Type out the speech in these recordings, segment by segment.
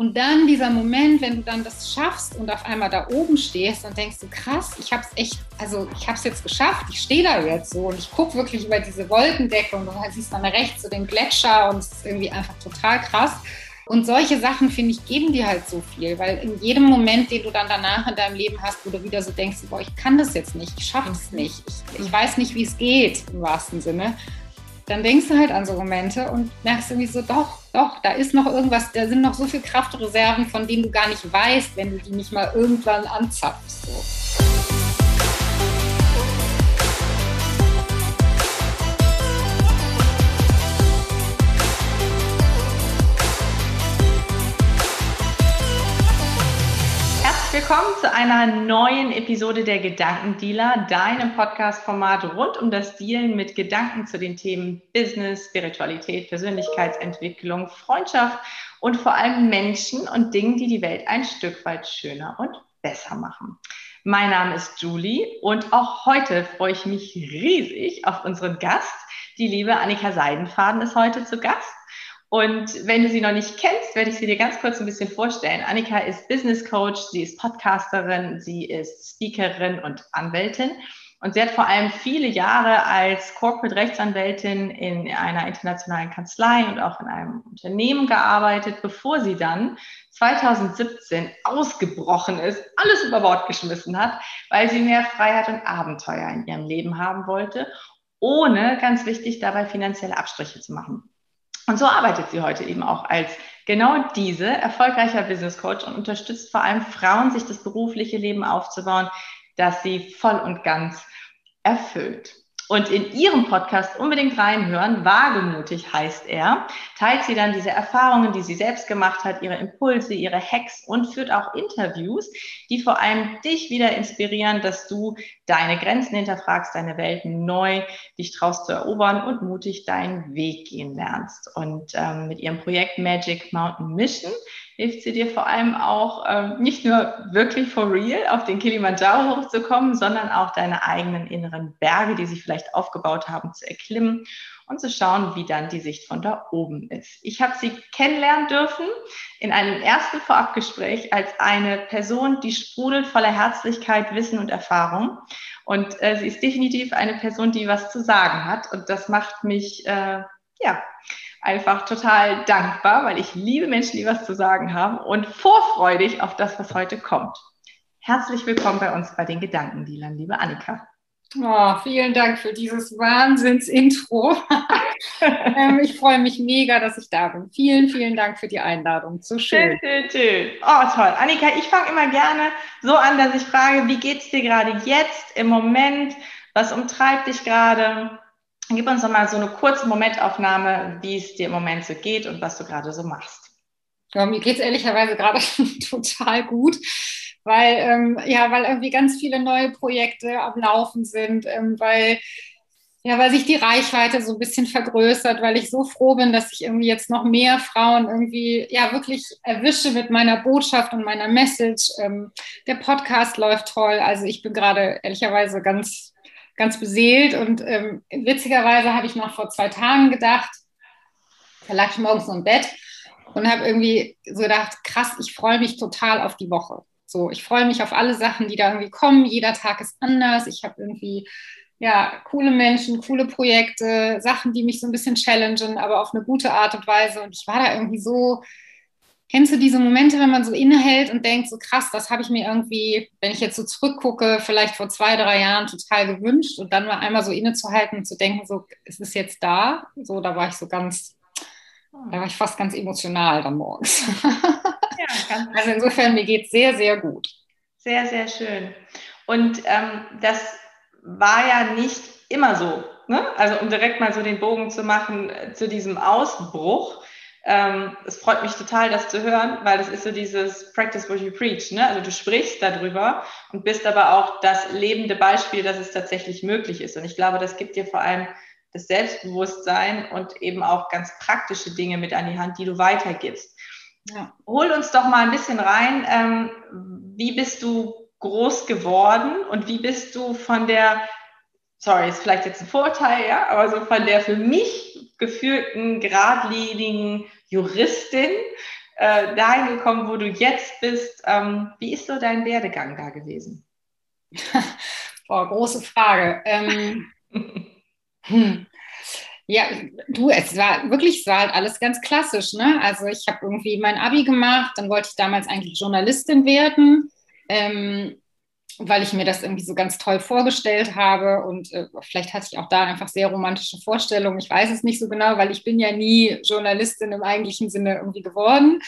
Und dann dieser Moment, wenn du dann das schaffst und auf einmal da oben stehst und denkst du, krass, ich habe es echt, also ich habe es jetzt geschafft, ich stehe da jetzt so und ich gucke wirklich über diese Wolkendecke und du siehst dann rechts so den Gletscher und es ist irgendwie einfach total krass. Und solche Sachen, finde ich, geben dir halt so viel, weil in jedem Moment, den du dann danach in deinem Leben hast, wo du wieder so denkst, boah, ich kann das jetzt nicht, ich schaffe es nicht, ich, ich weiß nicht, wie es geht, im wahrsten Sinne, dann denkst du halt an so Momente und merkst irgendwie so, doch, doch, da ist noch irgendwas, da sind noch so viele Kraftreserven, von denen du gar nicht weißt, wenn du die nicht mal irgendwann anzapfst. So. Willkommen zu einer neuen Episode der Gedankendealer, deinem Podcast-Format rund um das Dealen mit Gedanken zu den Themen Business, Spiritualität, Persönlichkeitsentwicklung, Freundschaft und vor allem Menschen und Dingen, die die Welt ein Stück weit schöner und besser machen. Mein Name ist Julie und auch heute freue ich mich riesig auf unseren Gast. Die liebe Annika Seidenfaden ist heute zu Gast. Und wenn du sie noch nicht kennst, werde ich sie dir ganz kurz ein bisschen vorstellen. Annika ist Business Coach, sie ist Podcasterin, sie ist Speakerin und Anwältin. Und sie hat vor allem viele Jahre als Corporate Rechtsanwältin in einer internationalen Kanzlei und auch in einem Unternehmen gearbeitet, bevor sie dann 2017 ausgebrochen ist, alles über Bord geschmissen hat, weil sie mehr Freiheit und Abenteuer in ihrem Leben haben wollte, ohne, ganz wichtig, dabei finanzielle Abstriche zu machen. Und so arbeitet sie heute eben auch als genau diese erfolgreicher Business Coach und unterstützt vor allem Frauen, sich das berufliche Leben aufzubauen, das sie voll und ganz erfüllt und in ihrem Podcast unbedingt reinhören. Wagemutig heißt er. Teilt sie dann diese Erfahrungen, die sie selbst gemacht hat, ihre Impulse, ihre Hacks und führt auch Interviews, die vor allem dich wieder inspirieren, dass du deine Grenzen hinterfragst, deine Welt neu dich traust zu erobern und mutig deinen Weg gehen lernst. Und ähm, mit ihrem Projekt Magic Mountain Mission hilft sie dir vor allem auch ähm, nicht nur wirklich for real auf den Kilimanjaro hochzukommen, sondern auch deine eigenen inneren Berge, die sich vielleicht aufgebaut haben, zu erklimmen und zu schauen, wie dann die Sicht von da oben ist. Ich habe sie kennenlernen dürfen in einem ersten Vorabgespräch als eine Person, die sprudelt voller Herzlichkeit, Wissen und Erfahrung. Und äh, sie ist definitiv eine Person, die was zu sagen hat. Und das macht mich, äh, ja, einfach total dankbar, weil ich liebe Menschen, die was zu sagen haben und vorfreudig auf das, was heute kommt. Herzlich willkommen bei uns bei den Gedankendealern, liebe Annika. Oh, vielen Dank für dieses Wahnsinns-Intro. ähm, ich freue mich mega, dass ich da bin. Vielen, vielen Dank für die Einladung. So schön. Schön, schön, schön. Oh, toll. Annika, ich fange immer gerne so an, dass ich frage, wie geht es dir gerade jetzt, im Moment? Was umtreibt dich gerade? Gib uns doch mal so eine kurze Momentaufnahme, wie es dir im Moment so geht und was du gerade so machst. Ja, mir geht es ehrlicherweise gerade total gut, weil, ähm, ja, weil irgendwie ganz viele neue Projekte am Laufen sind, ähm, weil, ja, weil sich die Reichweite so ein bisschen vergrößert, weil ich so froh bin, dass ich irgendwie jetzt noch mehr Frauen irgendwie, ja, wirklich erwische mit meiner Botschaft und meiner Message. Ähm, der Podcast läuft toll. Also ich bin gerade ehrlicherweise ganz ganz beseelt. Und ähm, witzigerweise habe ich noch vor zwei Tagen gedacht, da lag ich morgens so im Bett und habe irgendwie so gedacht, krass, ich freue mich total auf die Woche. So, ich freue mich auf alle Sachen, die da irgendwie kommen. Jeder Tag ist anders. Ich habe irgendwie ja, coole Menschen, coole Projekte, Sachen, die mich so ein bisschen challengen, aber auf eine gute Art und Weise. Und ich war da irgendwie so Kennst du diese Momente, wenn man so innehält und denkt, so krass, das habe ich mir irgendwie, wenn ich jetzt so zurückgucke, vielleicht vor zwei, drei Jahren total gewünscht und dann mal einmal so innezuhalten und zu denken, so, es ist jetzt da. So, da war ich so ganz, da war ich fast ganz emotional dann morgens. Ja, also insofern, mir geht es sehr, sehr gut. Sehr, sehr schön. Und ähm, das war ja nicht immer so. Ne? Also um direkt mal so den Bogen zu machen äh, zu diesem Ausbruch ähm, es freut mich total, das zu hören, weil das ist so dieses Practice what you preach. Ne? Also du sprichst darüber und bist aber auch das lebende Beispiel, dass es tatsächlich möglich ist. Und ich glaube, das gibt dir vor allem das Selbstbewusstsein und eben auch ganz praktische Dinge mit an die Hand, die du weitergibst. Ja. Hol uns doch mal ein bisschen rein. Ähm, wie bist du groß geworden und wie bist du von der, sorry, ist vielleicht jetzt ein Vorteil, ja, aber so von der für mich gefühlten, geradlinigen Juristin äh, dahin gekommen, wo du jetzt bist. Ähm, wie ist so dein Werdegang da gewesen? Boah, große Frage. Ähm, hm. Ja, du, es war wirklich, es war halt alles ganz klassisch. Ne? Also ich habe irgendwie mein Abi gemacht, dann wollte ich damals eigentlich Journalistin werden. Ähm, weil ich mir das irgendwie so ganz toll vorgestellt habe und äh, vielleicht hatte ich auch da einfach sehr romantische Vorstellungen. Ich weiß es nicht so genau, weil ich bin ja nie Journalistin im eigentlichen Sinne irgendwie geworden.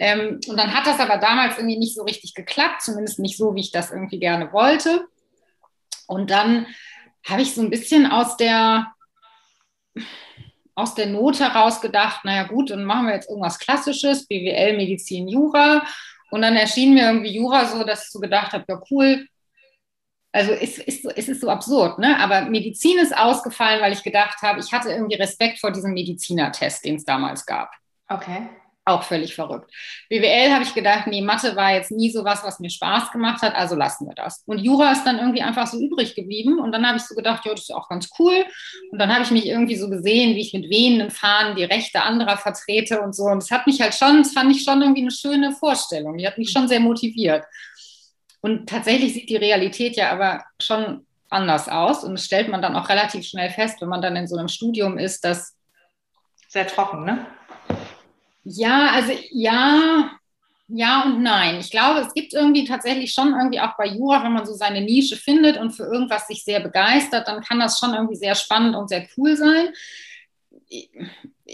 Ähm, und dann hat das aber damals irgendwie nicht so richtig geklappt, zumindest nicht so, wie ich das irgendwie gerne wollte. Und dann habe ich so ein bisschen aus der aus der Not heraus gedacht, naja gut, dann machen wir jetzt irgendwas Klassisches, BWL, Medizin, Jura. Und dann erschien mir irgendwie Jura so, dass ich so gedacht habe, ja cool, also es ist, es ist so absurd, ne? Aber Medizin ist ausgefallen, weil ich gedacht habe, ich hatte irgendwie Respekt vor diesem Medizinertest, den es damals gab. Okay. Auch völlig verrückt. BWL habe ich gedacht, nee, Mathe war jetzt nie so was, was mir Spaß gemacht hat, also lassen wir das. Und Jura ist dann irgendwie einfach so übrig geblieben. Und dann habe ich so gedacht, ja, das ist auch ganz cool. Und dann habe ich mich irgendwie so gesehen, wie ich mit wehenden Fahnen die Rechte anderer vertrete und so. Und das hat mich halt schon, das fand ich schon irgendwie eine schöne Vorstellung. Die hat mich schon sehr motiviert. Und tatsächlich sieht die Realität ja aber schon anders aus. Und das stellt man dann auch relativ schnell fest, wenn man dann in so einem Studium ist, dass. Sehr trocken, ne? Ja, also ja, ja und nein. Ich glaube, es gibt irgendwie tatsächlich schon irgendwie auch bei Jura, wenn man so seine Nische findet und für irgendwas sich sehr begeistert, dann kann das schon irgendwie sehr spannend und sehr cool sein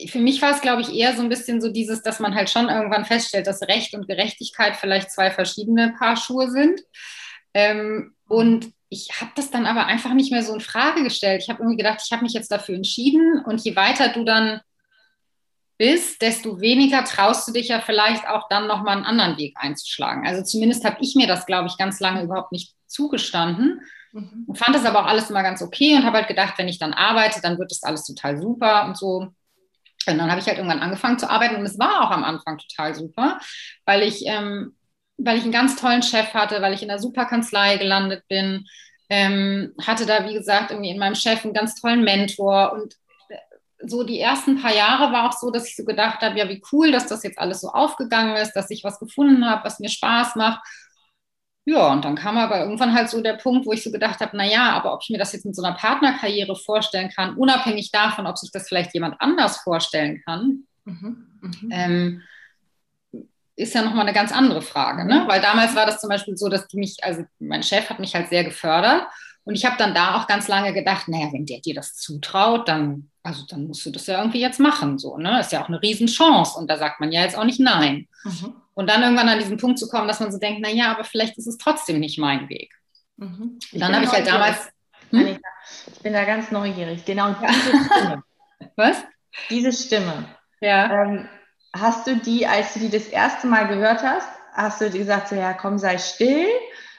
für mich war es, glaube ich, eher so ein bisschen so dieses, dass man halt schon irgendwann feststellt, dass Recht und Gerechtigkeit vielleicht zwei verschiedene Paar Schuhe sind. Ähm, und ich habe das dann aber einfach nicht mehr so in Frage gestellt. Ich habe irgendwie gedacht, ich habe mich jetzt dafür entschieden. Und je weiter du dann bist, desto weniger traust du dich ja vielleicht auch dann nochmal einen anderen Weg einzuschlagen. Also zumindest habe ich mir das, glaube ich, ganz lange überhaupt nicht zugestanden. Mhm. Und fand das aber auch alles immer ganz okay und habe halt gedacht, wenn ich dann arbeite, dann wird das alles total super und so. Und dann habe ich halt irgendwann angefangen zu arbeiten und es war auch am Anfang total super, weil ich, ähm, weil ich einen ganz tollen Chef hatte, weil ich in einer super Kanzlei gelandet bin, ähm, hatte da, wie gesagt, irgendwie in meinem Chef einen ganz tollen Mentor und äh, so die ersten paar Jahre war auch so, dass ich so gedacht habe, ja, wie cool, dass das jetzt alles so aufgegangen ist, dass ich was gefunden habe, was mir Spaß macht. Ja, und dann kam aber irgendwann halt so der Punkt, wo ich so gedacht habe, naja, aber ob ich mir das jetzt mit so einer Partnerkarriere vorstellen kann, unabhängig davon, ob sich das vielleicht jemand anders vorstellen kann, mhm, mhm. ähm, ist ja nochmal eine ganz andere Frage. Ne? Weil damals war das zum Beispiel so, dass die mich, also mein Chef hat mich halt sehr gefördert und ich habe dann da auch ganz lange gedacht, naja, wenn der dir das zutraut, dann, also dann musst du das ja irgendwie jetzt machen. So, ne? Ist ja auch eine Riesenchance. Und da sagt man ja jetzt auch nicht nein. Mhm. Und dann irgendwann an diesen Punkt zu kommen, dass man so denkt, naja, aber vielleicht ist es trotzdem nicht mein Weg. Mhm. dann habe ich halt damals. Hm? ich bin da ganz neugierig. Genau diese Stimme. Was? Diese Stimme. Ja. Ähm, hast du die, als du die das erste Mal gehört hast, hast du gesagt, so, ja, komm, sei still?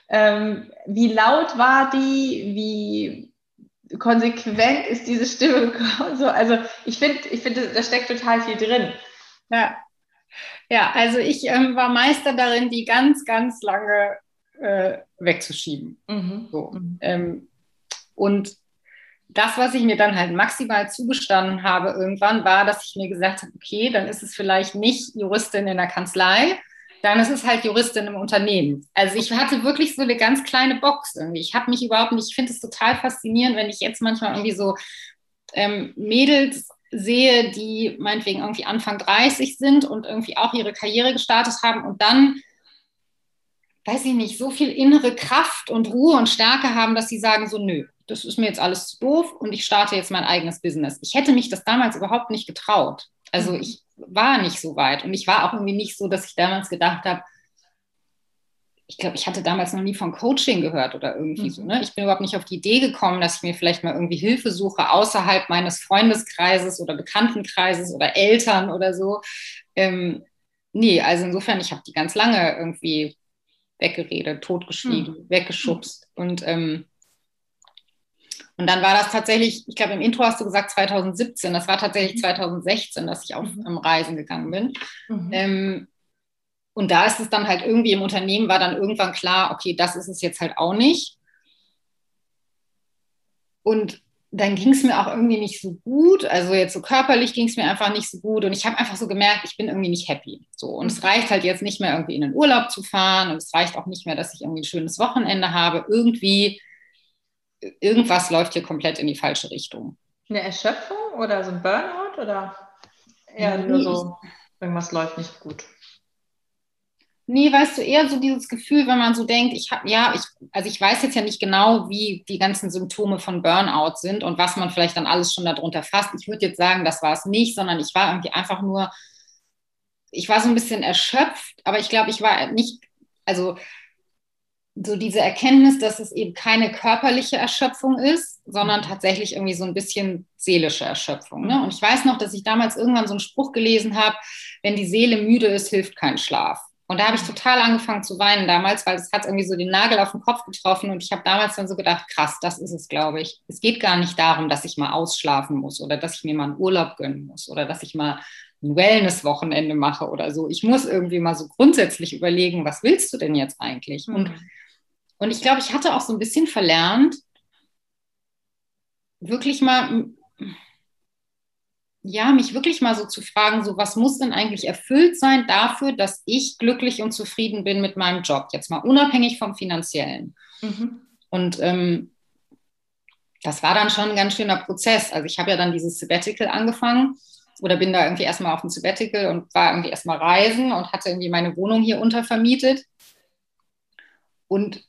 Ähm, wie laut war die? Wie konsequent ist diese Stimme gekommen? So, also ich finde, ich finde, da steckt total viel drin. Ja. Ja, also ich ähm, war Meister darin, die ganz, ganz lange äh, wegzuschieben. Mhm. So. Mhm. Ähm, und das, was ich mir dann halt maximal zugestanden habe irgendwann, war, dass ich mir gesagt habe, okay, dann ist es vielleicht nicht Juristin in der Kanzlei, dann ist es halt Juristin im Unternehmen. Also ich hatte wirklich so eine ganz kleine Box irgendwie. Ich habe mich überhaupt nicht, ich finde es total faszinierend, wenn ich jetzt manchmal irgendwie so ähm, Mädels sehe, die meinetwegen irgendwie Anfang 30 sind und irgendwie auch ihre Karriere gestartet haben und dann, weiß ich nicht, so viel innere Kraft und Ruhe und Stärke haben, dass sie sagen so, nö, das ist mir jetzt alles zu doof und ich starte jetzt mein eigenes Business. Ich hätte mich das damals überhaupt nicht getraut. Also mhm. ich war nicht so weit und ich war auch irgendwie nicht so, dass ich damals gedacht habe, ich glaube, ich hatte damals noch nie von Coaching gehört oder irgendwie mhm. so. Ne? Ich bin überhaupt nicht auf die Idee gekommen, dass ich mir vielleicht mal irgendwie Hilfe suche außerhalb meines Freundeskreises oder Bekanntenkreises oder Eltern oder so. Ähm, nee, also insofern, ich habe die ganz lange irgendwie weggeredet, totgeschwiegen, mhm. weggeschubst. Und, ähm, und dann war das tatsächlich, ich glaube, im Intro hast du gesagt 2017, das war tatsächlich 2016, mhm. dass ich auf mhm. Reisen gegangen bin. Mhm. Ähm, und da ist es dann halt irgendwie im Unternehmen war dann irgendwann klar, okay, das ist es jetzt halt auch nicht. Und dann ging es mir auch irgendwie nicht so gut. Also jetzt so körperlich ging es mir einfach nicht so gut. Und ich habe einfach so gemerkt, ich bin irgendwie nicht happy. So. Und es reicht halt jetzt nicht mehr irgendwie in den Urlaub zu fahren. Und es reicht auch nicht mehr, dass ich irgendwie ein schönes Wochenende habe. Irgendwie, irgendwas läuft hier komplett in die falsche Richtung. Eine Erschöpfung oder so ein Burnout oder eher nur so, irgendwas läuft nicht gut? Nee, weißt du, eher so dieses Gefühl, wenn man so denkt, ich habe, ja, ich, also ich weiß jetzt ja nicht genau, wie die ganzen Symptome von Burnout sind und was man vielleicht dann alles schon darunter fasst. Ich würde jetzt sagen, das war es nicht, sondern ich war irgendwie einfach nur, ich war so ein bisschen erschöpft, aber ich glaube, ich war nicht, also so diese Erkenntnis, dass es eben keine körperliche Erschöpfung ist, sondern mhm. tatsächlich irgendwie so ein bisschen seelische Erschöpfung. Ne? Und ich weiß noch, dass ich damals irgendwann so einen Spruch gelesen habe, wenn die Seele müde ist, hilft kein Schlaf. Und da habe ich total angefangen zu weinen damals, weil es hat irgendwie so den Nagel auf den Kopf getroffen und ich habe damals dann so gedacht, krass, das ist es, glaube ich. Es geht gar nicht darum, dass ich mal ausschlafen muss oder dass ich mir mal einen Urlaub gönnen muss oder dass ich mal ein Wellness-Wochenende mache oder so. Ich muss irgendwie mal so grundsätzlich überlegen, was willst du denn jetzt eigentlich? Mhm. Und, und ich glaube, ich hatte auch so ein bisschen verlernt, wirklich mal ja, mich wirklich mal so zu fragen, so was muss denn eigentlich erfüllt sein dafür, dass ich glücklich und zufrieden bin mit meinem Job, jetzt mal unabhängig vom finanziellen. Mhm. Und ähm, das war dann schon ein ganz schöner Prozess. Also ich habe ja dann dieses Sabbatical angefangen oder bin da irgendwie erstmal auf dem Sabbatical und war irgendwie erstmal reisen und hatte irgendwie meine Wohnung hier untervermietet. Und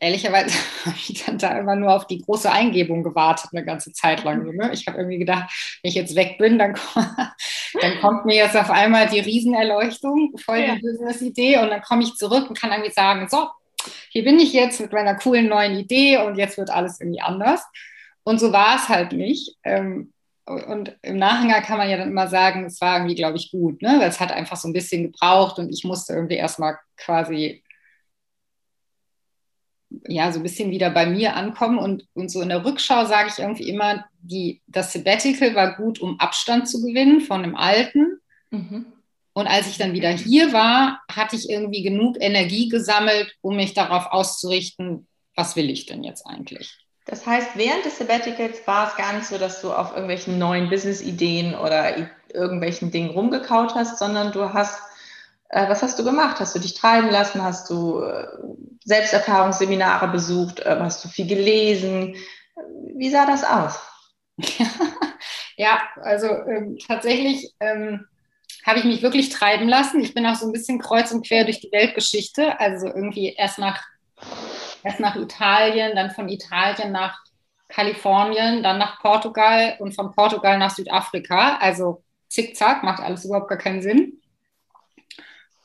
ehrlicherweise habe ich dann da immer nur auf die große Eingebung gewartet, eine ganze Zeit lang. Ne? Ich habe irgendwie gedacht, wenn ich jetzt weg bin, dann, dann kommt mir jetzt auf einmal die Riesenerleuchtung, voll die Business-Idee und dann komme ich zurück und kann irgendwie sagen, so, hier bin ich jetzt mit meiner coolen neuen Idee und jetzt wird alles irgendwie anders. Und so war es halt nicht. Ähm, und im Nachhinein kann man ja dann immer sagen, es war irgendwie, glaube ich, gut, ne? Weil es hat einfach so ein bisschen gebraucht und ich musste irgendwie erstmal quasi ja, so ein bisschen wieder bei mir ankommen. Und, und so in der Rückschau sage ich irgendwie immer, die, das Sabbatical war gut, um Abstand zu gewinnen von dem Alten. Mhm. Und als ich dann wieder hier war, hatte ich irgendwie genug Energie gesammelt, um mich darauf auszurichten, was will ich denn jetzt eigentlich? Das heißt, während des Sabbaticals war es gar nicht so, dass du auf irgendwelchen neuen Business-Ideen oder irgendwelchen Dingen rumgekaut hast, sondern du hast was hast du gemacht? Hast du dich treiben lassen? Hast du äh, Selbsterfahrungsseminare besucht? Äh, hast du viel gelesen? Wie sah das aus? ja, also ähm, tatsächlich ähm, habe ich mich wirklich treiben lassen. Ich bin auch so ein bisschen kreuz und quer durch die Weltgeschichte. Also irgendwie erst nach, erst nach Italien, dann von Italien nach Kalifornien, dann nach Portugal und von Portugal nach Südafrika. Also zickzack, macht alles überhaupt gar keinen Sinn.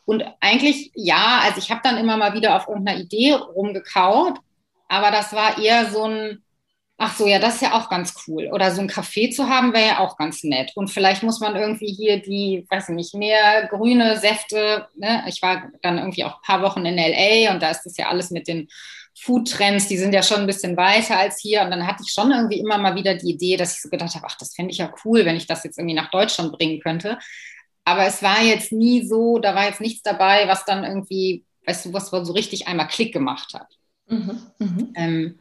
Und eigentlich, ja, also ich habe dann immer mal wieder auf irgendeiner Idee rumgekaut, aber das war eher so ein, ach so, ja, das ist ja auch ganz cool. Oder so ein Café zu haben, wäre ja auch ganz nett. Und vielleicht muss man irgendwie hier die, weiß ich nicht, mehr grüne Säfte, ne? ich war dann irgendwie auch ein paar Wochen in LA und da ist das ja alles mit den Food-Trends, die sind ja schon ein bisschen weiter als hier. Und dann hatte ich schon irgendwie immer mal wieder die Idee, dass ich so gedacht habe, ach, das fände ich ja cool, wenn ich das jetzt irgendwie nach Deutschland bringen könnte. Aber es war jetzt nie so, da war jetzt nichts dabei, was dann irgendwie, weißt du, was so richtig einmal Klick gemacht hat. Mhm, mhm. Ähm,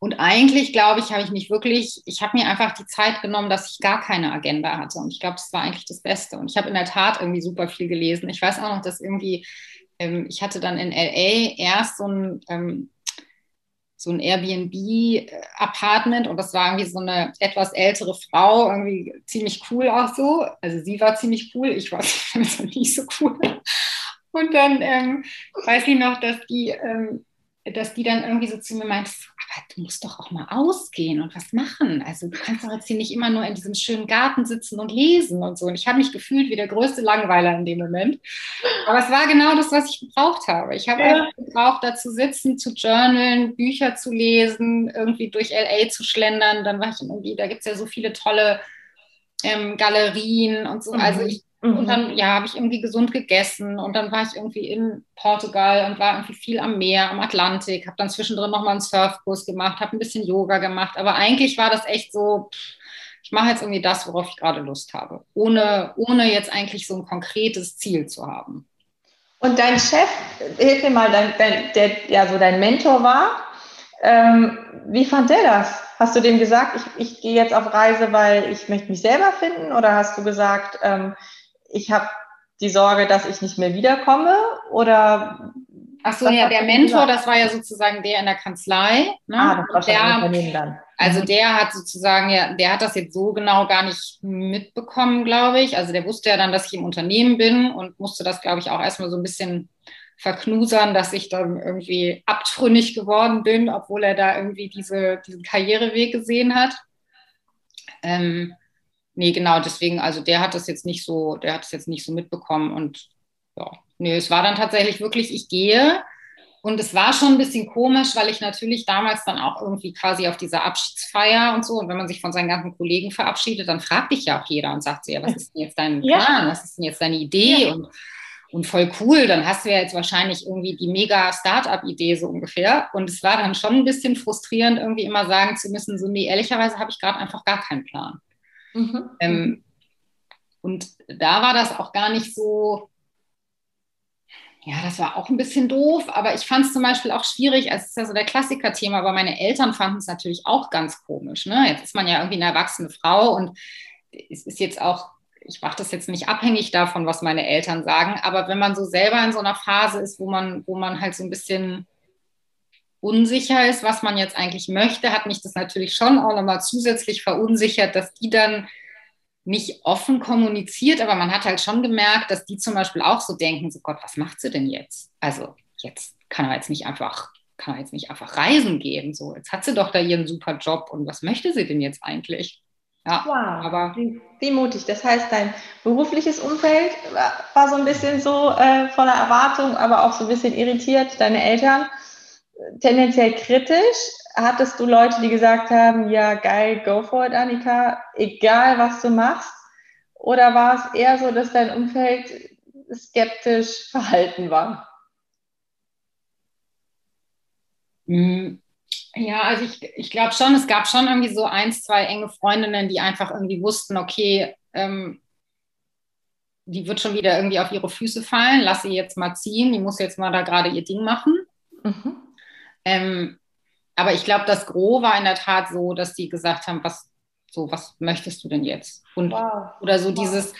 und eigentlich, glaube ich, habe ich mich wirklich, ich habe mir einfach die Zeit genommen, dass ich gar keine Agenda hatte. Und ich glaube, das war eigentlich das Beste. Und ich habe in der Tat irgendwie super viel gelesen. Ich weiß auch noch, dass irgendwie, ähm, ich hatte dann in LA erst so ein ähm, so ein Airbnb-Apartment und das war irgendwie so eine etwas ältere Frau, irgendwie ziemlich cool auch so. Also sie war ziemlich cool, ich war nicht so cool. Und dann ähm, weiß ich noch, dass die ähm, dass die dann irgendwie so zu mir meint, aber du musst doch auch mal ausgehen und was machen. Also du kannst doch jetzt hier nicht immer nur in diesem schönen Garten sitzen und lesen und so. Und ich habe mich gefühlt wie der größte Langweiler in dem Moment. Aber es war genau das, was ich gebraucht habe. Ich habe ja. einfach gebraucht, da zu sitzen, zu journalen, Bücher zu lesen, irgendwie durch LA zu schlendern. Dann war ich irgendwie, da gibt es ja so viele tolle ähm, Galerien und so. Also mhm. Also ich Mhm. Und dann, ja, habe ich irgendwie gesund gegessen und dann war ich irgendwie in Portugal und war irgendwie viel am Meer, am Atlantik, habe dann zwischendrin nochmal einen Surfkurs gemacht, habe ein bisschen Yoga gemacht, aber eigentlich war das echt so, ich mache jetzt irgendwie das, worauf ich gerade Lust habe, ohne, ohne jetzt eigentlich so ein konkretes Ziel zu haben. Und dein Chef, hilf mir mal, dein, dein, der ja so dein Mentor war, Ähm, wie fand der das? Hast du dem gesagt, ich, ich gehe jetzt auf Reise, weil ich möchte mich selber finden? Oder hast du gesagt, ähm, ich habe die Sorge, dass ich nicht mehr wiederkomme? Oder Ach so, ja, der Mentor, das war ja sozusagen der in der Kanzlei. Ne? Ah, das war schon der, Unternehmen dann. Also mhm. der hat sozusagen, ja, der hat das jetzt so genau gar nicht mitbekommen, glaube ich. Also der wusste ja dann, dass ich im Unternehmen bin und musste das, glaube ich, auch erstmal so ein bisschen verknusern, dass ich dann irgendwie abtrünnig geworden bin, obwohl er da irgendwie diese, diesen Karriereweg gesehen hat. Ähm, nee, genau, deswegen, also der hat das jetzt nicht so, der hat es jetzt nicht so mitbekommen und ja, nee, es war dann tatsächlich wirklich, ich gehe. Und es war schon ein bisschen komisch, weil ich natürlich damals dann auch irgendwie quasi auf dieser Abschiedsfeier und so, und wenn man sich von seinen ganzen Kollegen verabschiedet, dann fragt dich ja auch jeder und sagt so, ja, was ist denn jetzt dein Plan? Ja. Was ist denn jetzt deine Idee? Ja. Und und voll cool, dann hast du ja jetzt wahrscheinlich irgendwie die mega Startup-Idee so ungefähr. Und es war dann schon ein bisschen frustrierend, irgendwie immer sagen zu müssen, so, nee, ehrlicherweise habe ich gerade einfach gar keinen Plan. Mhm. Ähm, und da war das auch gar nicht so, ja, das war auch ein bisschen doof, aber ich fand es zum Beispiel auch schwierig, es ist ja so der Klassiker-Thema, aber meine Eltern fanden es natürlich auch ganz komisch. Ne? Jetzt ist man ja irgendwie eine erwachsene Frau und es ist jetzt auch ich mache das jetzt nicht abhängig davon, was meine Eltern sagen, aber wenn man so selber in so einer Phase ist, wo man, wo man halt so ein bisschen unsicher ist, was man jetzt eigentlich möchte, hat mich das natürlich schon auch nochmal zusätzlich verunsichert, dass die dann nicht offen kommuniziert, aber man hat halt schon gemerkt, dass die zum Beispiel auch so denken, so Gott, was macht sie denn jetzt? Also jetzt kann er jetzt nicht einfach, kann er jetzt nicht einfach reisen gehen. So, jetzt hat sie doch da ihren super Job und was möchte sie denn jetzt eigentlich? Ja, wow. aber wie, wie, mutig. Das heißt, dein berufliches Umfeld war, war so ein bisschen so äh, voller Erwartung, aber auch so ein bisschen irritiert. Deine Eltern tendenziell kritisch. Hattest du Leute, die gesagt haben, ja geil, go for it, Annika, egal was du machst? Oder war es eher so, dass dein Umfeld skeptisch verhalten war? Mhm. Ja, also ich, ich glaube schon, es gab schon irgendwie so ein, zwei enge Freundinnen, die einfach irgendwie wussten, okay, ähm, die wird schon wieder irgendwie auf ihre Füße fallen, lass sie jetzt mal ziehen, die muss jetzt mal da gerade ihr Ding machen. Ähm, aber ich glaube, das Gros war in der Tat so, dass die gesagt haben, was, so, was möchtest du denn jetzt? Und, wow. Oder so wow. dieses,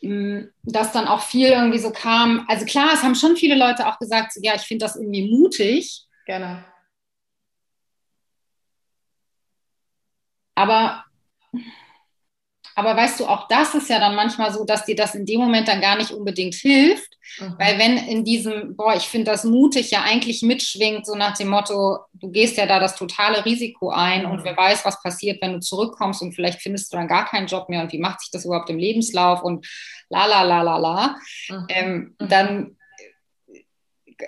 ähm, dass dann auch viel irgendwie so kam. Also klar, es haben schon viele Leute auch gesagt, so, ja, ich finde das irgendwie mutig. Gerne. Aber, aber weißt du, auch das ist ja dann manchmal so, dass dir das in dem Moment dann gar nicht unbedingt hilft, mhm. weil wenn in diesem, boah, ich finde das mutig, ja eigentlich mitschwingt, so nach dem Motto, du gehst ja da das totale Risiko ein mhm. und wer weiß, was passiert, wenn du zurückkommst und vielleicht findest du dann gar keinen Job mehr und wie macht sich das überhaupt im Lebenslauf und la la la la la, mhm. ähm, mhm. dann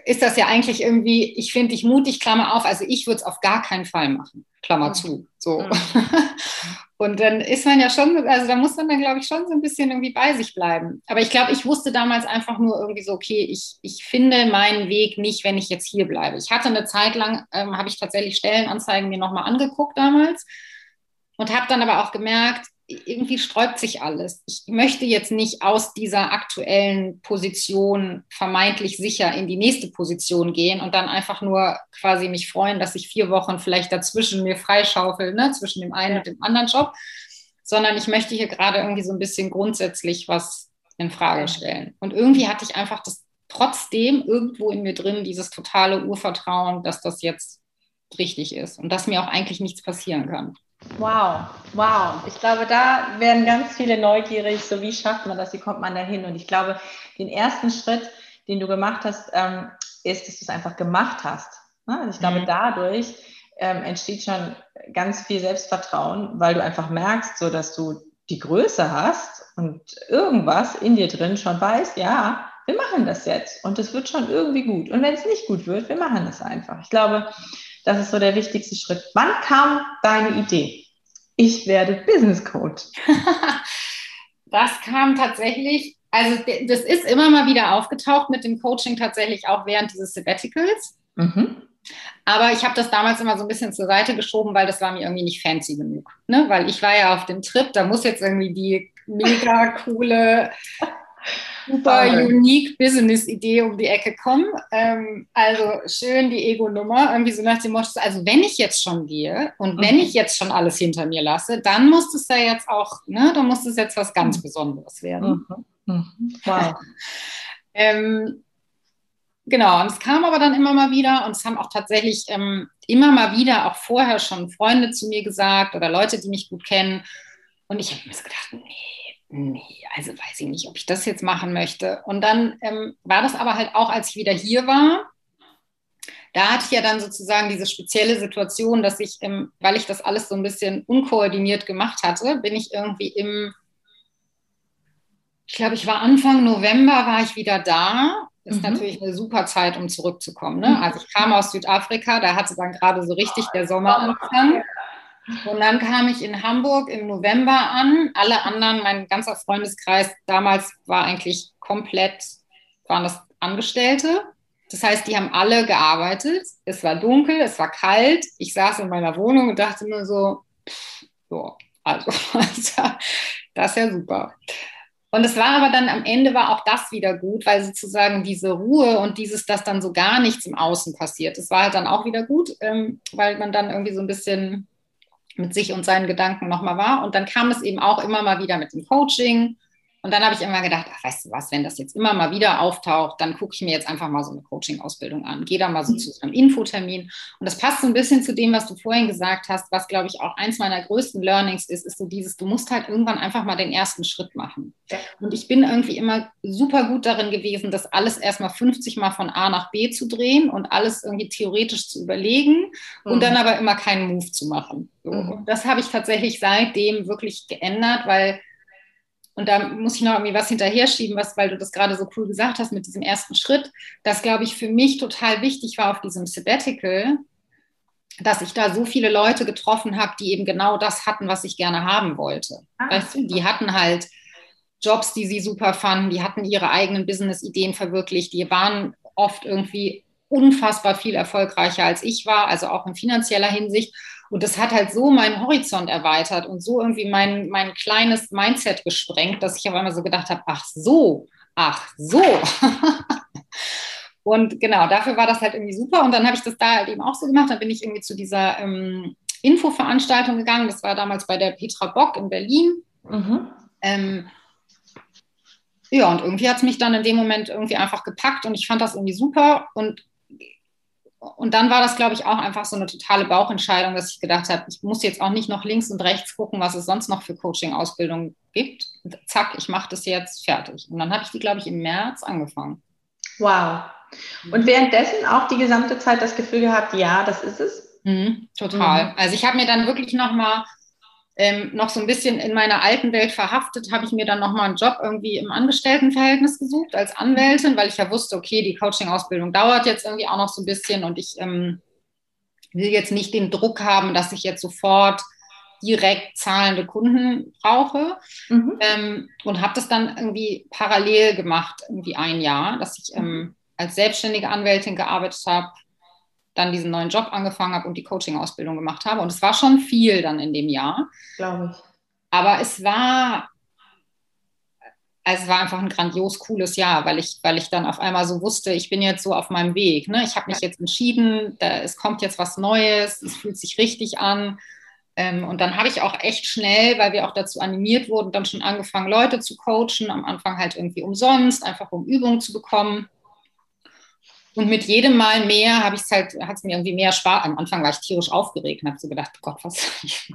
ist das ja eigentlich irgendwie, ich finde dich mutig, Klammer auf, also ich würde es auf gar keinen Fall machen, Klammer mhm. zu. So. Und dann ist man ja schon, also da muss man dann, glaube ich, schon so ein bisschen irgendwie bei sich bleiben. Aber ich glaube, ich wusste damals einfach nur irgendwie so, okay, ich, ich finde meinen Weg nicht, wenn ich jetzt hier bleibe. Ich hatte eine Zeit lang, ähm, habe ich tatsächlich Stellenanzeigen mir nochmal angeguckt damals und habe dann aber auch gemerkt, irgendwie sträubt sich alles. Ich möchte jetzt nicht aus dieser aktuellen Position vermeintlich sicher in die nächste Position gehen und dann einfach nur quasi mich freuen, dass ich vier Wochen vielleicht dazwischen mir freischaufel, ne, zwischen dem einen und dem anderen Job, sondern ich möchte hier gerade irgendwie so ein bisschen grundsätzlich was in Frage stellen. Und irgendwie hatte ich einfach das trotzdem irgendwo in mir drin dieses totale Urvertrauen, dass das jetzt richtig ist und dass mir auch eigentlich nichts passieren kann. Wow, wow. Ich glaube, da werden ganz viele neugierig, so wie schafft man das, wie kommt man da hin? Und ich glaube, den ersten Schritt, den du gemacht hast, ähm, ist, dass du es einfach gemacht hast. Also ich glaube, mhm. dadurch ähm, entsteht schon ganz viel Selbstvertrauen, weil du einfach merkst, so dass du die Größe hast und irgendwas in dir drin schon weißt, ja, wir machen das jetzt und es wird schon irgendwie gut. Und wenn es nicht gut wird, wir machen es einfach. Ich glaube, das ist so der wichtigste Schritt. Wann kam deine Idee? Ich werde Business Coach. das kam tatsächlich, also das ist immer mal wieder aufgetaucht mit dem Coaching tatsächlich auch während dieses Sabbaticals. Mhm. Aber ich habe das damals immer so ein bisschen zur Seite geschoben, weil das war mir irgendwie nicht fancy genug. Ne? Weil ich war ja auf dem Trip, da muss jetzt irgendwie die mega coole super unique Business-Idee um die Ecke kommen. Ähm, also schön die Ego-Nummer, irgendwie so nach dem Motto, also wenn ich jetzt schon gehe und mhm. wenn ich jetzt schon alles hinter mir lasse, dann muss es ja jetzt auch, ne, dann muss es jetzt was ganz mhm. Besonderes werden. Mhm. mhm. Wow. ähm, genau, und es kam aber dann immer mal wieder und es haben auch tatsächlich ähm, immer mal wieder auch vorher schon Freunde zu mir gesagt oder Leute, die mich gut kennen. Und ich habe mir so gedacht, nee, nee, also weiß ich nicht, ob ich das jetzt machen möchte. Und dann ähm, war das aber halt auch, als ich wieder hier war, da hatte ich ja dann sozusagen diese spezielle Situation, dass ich, ähm, weil ich das alles so ein bisschen unkoordiniert gemacht hatte, bin ich irgendwie im, ich glaube, ich war Anfang November, war ich wieder da. Ist mhm. natürlich eine super Zeit, um zurückzukommen. Ne? Also ich kam aus Südafrika, da hatte dann gerade so richtig der Sommer angefangen. Und dann kam ich in Hamburg im November an. Alle anderen, mein ganzer Freundeskreis damals war eigentlich komplett, waren das Angestellte. Das heißt, die haben alle gearbeitet. Es war dunkel, es war kalt. Ich saß in meiner Wohnung und dachte mir so, so also, das ist ja super. Und es war aber dann am Ende war auch das wieder gut, weil sozusagen diese Ruhe und dieses, dass dann so gar nichts im Außen passiert, das war halt dann auch wieder gut, ähm, weil man dann irgendwie so ein bisschen mit sich und seinen Gedanken nochmal war. Und dann kam es eben auch immer mal wieder mit dem Coaching und dann habe ich immer gedacht, ach, weißt du was, wenn das jetzt immer mal wieder auftaucht, dann gucke ich mir jetzt einfach mal so eine Coaching-Ausbildung an. Gehe da mal so mhm. zu einem Infotermin. Und das passt so ein bisschen zu dem, was du vorhin gesagt hast, was, glaube ich, auch eins meiner größten Learnings ist, ist so dieses, du musst halt irgendwann einfach mal den ersten Schritt machen. Und ich bin irgendwie immer super gut darin gewesen, das alles erstmal 50 Mal von A nach B zu drehen und alles irgendwie theoretisch zu überlegen mhm. und dann aber immer keinen Move zu machen. So. Mhm. Und das habe ich tatsächlich seitdem wirklich geändert, weil und da muss ich noch irgendwie was hinterher schieben, was, weil du das gerade so cool gesagt hast mit diesem ersten Schritt, das glaube ich für mich total wichtig war auf diesem Sabbatical, dass ich da so viele Leute getroffen habe, die eben genau das hatten, was ich gerne haben wollte. Ah. Weißt du, die hatten halt Jobs, die sie super fanden, die hatten ihre eigenen Business-Ideen verwirklicht, die waren oft irgendwie unfassbar viel erfolgreicher als ich war, also auch in finanzieller Hinsicht. Und das hat halt so meinen Horizont erweitert und so irgendwie mein, mein kleines Mindset gesprengt, dass ich auf einmal so gedacht habe, ach so, ach so. und genau, dafür war das halt irgendwie super. Und dann habe ich das da halt eben auch so gemacht. Dann bin ich irgendwie zu dieser ähm, Infoveranstaltung gegangen. Das war damals bei der Petra Bock in Berlin. Mhm. Ähm, ja, und irgendwie hat es mich dann in dem Moment irgendwie einfach gepackt und ich fand das irgendwie super. Und und dann war das, glaube ich, auch einfach so eine totale Bauchentscheidung, dass ich gedacht habe, ich muss jetzt auch nicht noch links und rechts gucken, was es sonst noch für Coaching-Ausbildungen gibt. Zack, ich mache das jetzt fertig. Und dann habe ich die, glaube ich, im März angefangen. Wow. Und währenddessen auch die gesamte Zeit das Gefühl gehabt, ja, das ist es? Mhm, total. Mhm. Also ich habe mir dann wirklich nochmal ähm, noch so ein bisschen in meiner alten Welt verhaftet, habe ich mir dann nochmal einen Job irgendwie im Angestelltenverhältnis gesucht als Anwältin, weil ich ja wusste, okay, die Coaching-Ausbildung dauert jetzt irgendwie auch noch so ein bisschen und ich ähm, will jetzt nicht den Druck haben, dass ich jetzt sofort direkt zahlende Kunden brauche. Mhm. Ähm, und habe das dann irgendwie parallel gemacht, irgendwie ein Jahr, dass ich ähm, als selbstständige Anwältin gearbeitet habe, dann diesen neuen Job angefangen habe und die Coaching-Ausbildung gemacht habe. Und es war schon viel dann in dem Jahr. Glaube ich. Aber es war, es war einfach ein grandios cooles Jahr, weil ich, weil ich dann auf einmal so wusste, ich bin jetzt so auf meinem Weg. Ne? Ich habe mich jetzt entschieden, da, es kommt jetzt was Neues, es fühlt sich richtig an. Ähm, und dann habe ich auch echt schnell, weil wir auch dazu animiert wurden, dann schon angefangen, Leute zu coachen. Am Anfang halt irgendwie umsonst, einfach um Übungen zu bekommen. Und mit jedem Mal mehr habe ich es halt, hat es mir irgendwie mehr Spaß. Am Anfang war ich tierisch aufgeregt und habe so gedacht, Gott, was,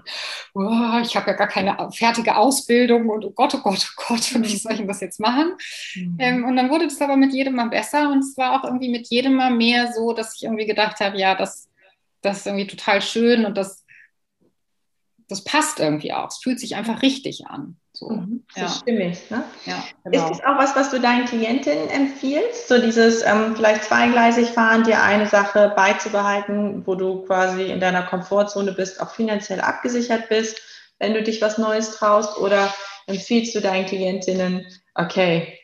oh, ich habe ja gar keine fertige Ausbildung und oh Gott, oh Gott, oh Gott, und wie soll ich denn das jetzt machen? Mhm. Ähm, und dann wurde das aber mit jedem Mal besser und es war auch irgendwie mit jedem Mal mehr so, dass ich irgendwie gedacht habe, ja, das, das ist irgendwie total schön und das, das passt irgendwie auch. Es fühlt sich einfach richtig an. So. Mhm, ja. stimmig. Ne? Ja, genau. Ist das auch was, was du deinen Klientinnen empfiehlst? So dieses ähm, vielleicht zweigleisig fahren, dir eine Sache beizubehalten, wo du quasi in deiner Komfortzone bist, auch finanziell abgesichert bist, wenn du dich was Neues traust? Oder empfiehlst du deinen Klientinnen, okay,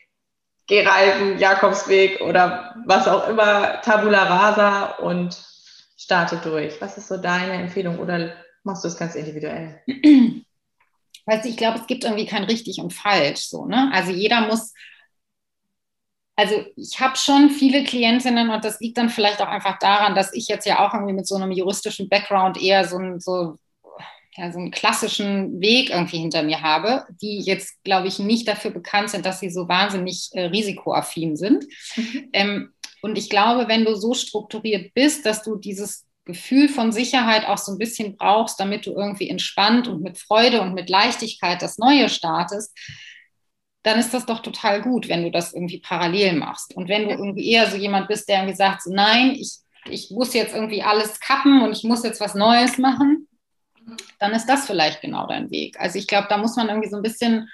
geh reisen, Jakobsweg oder was auch immer, Tabula Rasa und starte durch? Was ist so deine Empfehlung oder machst du es ganz individuell? Weißt du, ich glaube, es gibt irgendwie kein richtig und falsch. So, ne? Also jeder muss also ich habe schon viele Klientinnen und das liegt dann vielleicht auch einfach daran, dass ich jetzt ja auch irgendwie mit so einem juristischen Background eher so, ein, so, ja, so einen klassischen Weg irgendwie hinter mir habe, die jetzt, glaube ich, nicht dafür bekannt sind, dass sie so wahnsinnig äh, risikoaffin sind. Mhm. Ähm, und ich glaube, wenn du so strukturiert bist, dass du dieses Gefühl von Sicherheit auch so ein bisschen brauchst, damit du irgendwie entspannt und mit Freude und mit Leichtigkeit das Neue startest, dann ist das doch total gut, wenn du das irgendwie parallel machst. Und wenn du irgendwie eher so jemand bist, der irgendwie sagt, so, nein, ich, ich muss jetzt irgendwie alles kappen und ich muss jetzt was Neues machen, dann ist das vielleicht genau dein Weg. Also ich glaube, da muss man irgendwie so ein bisschen,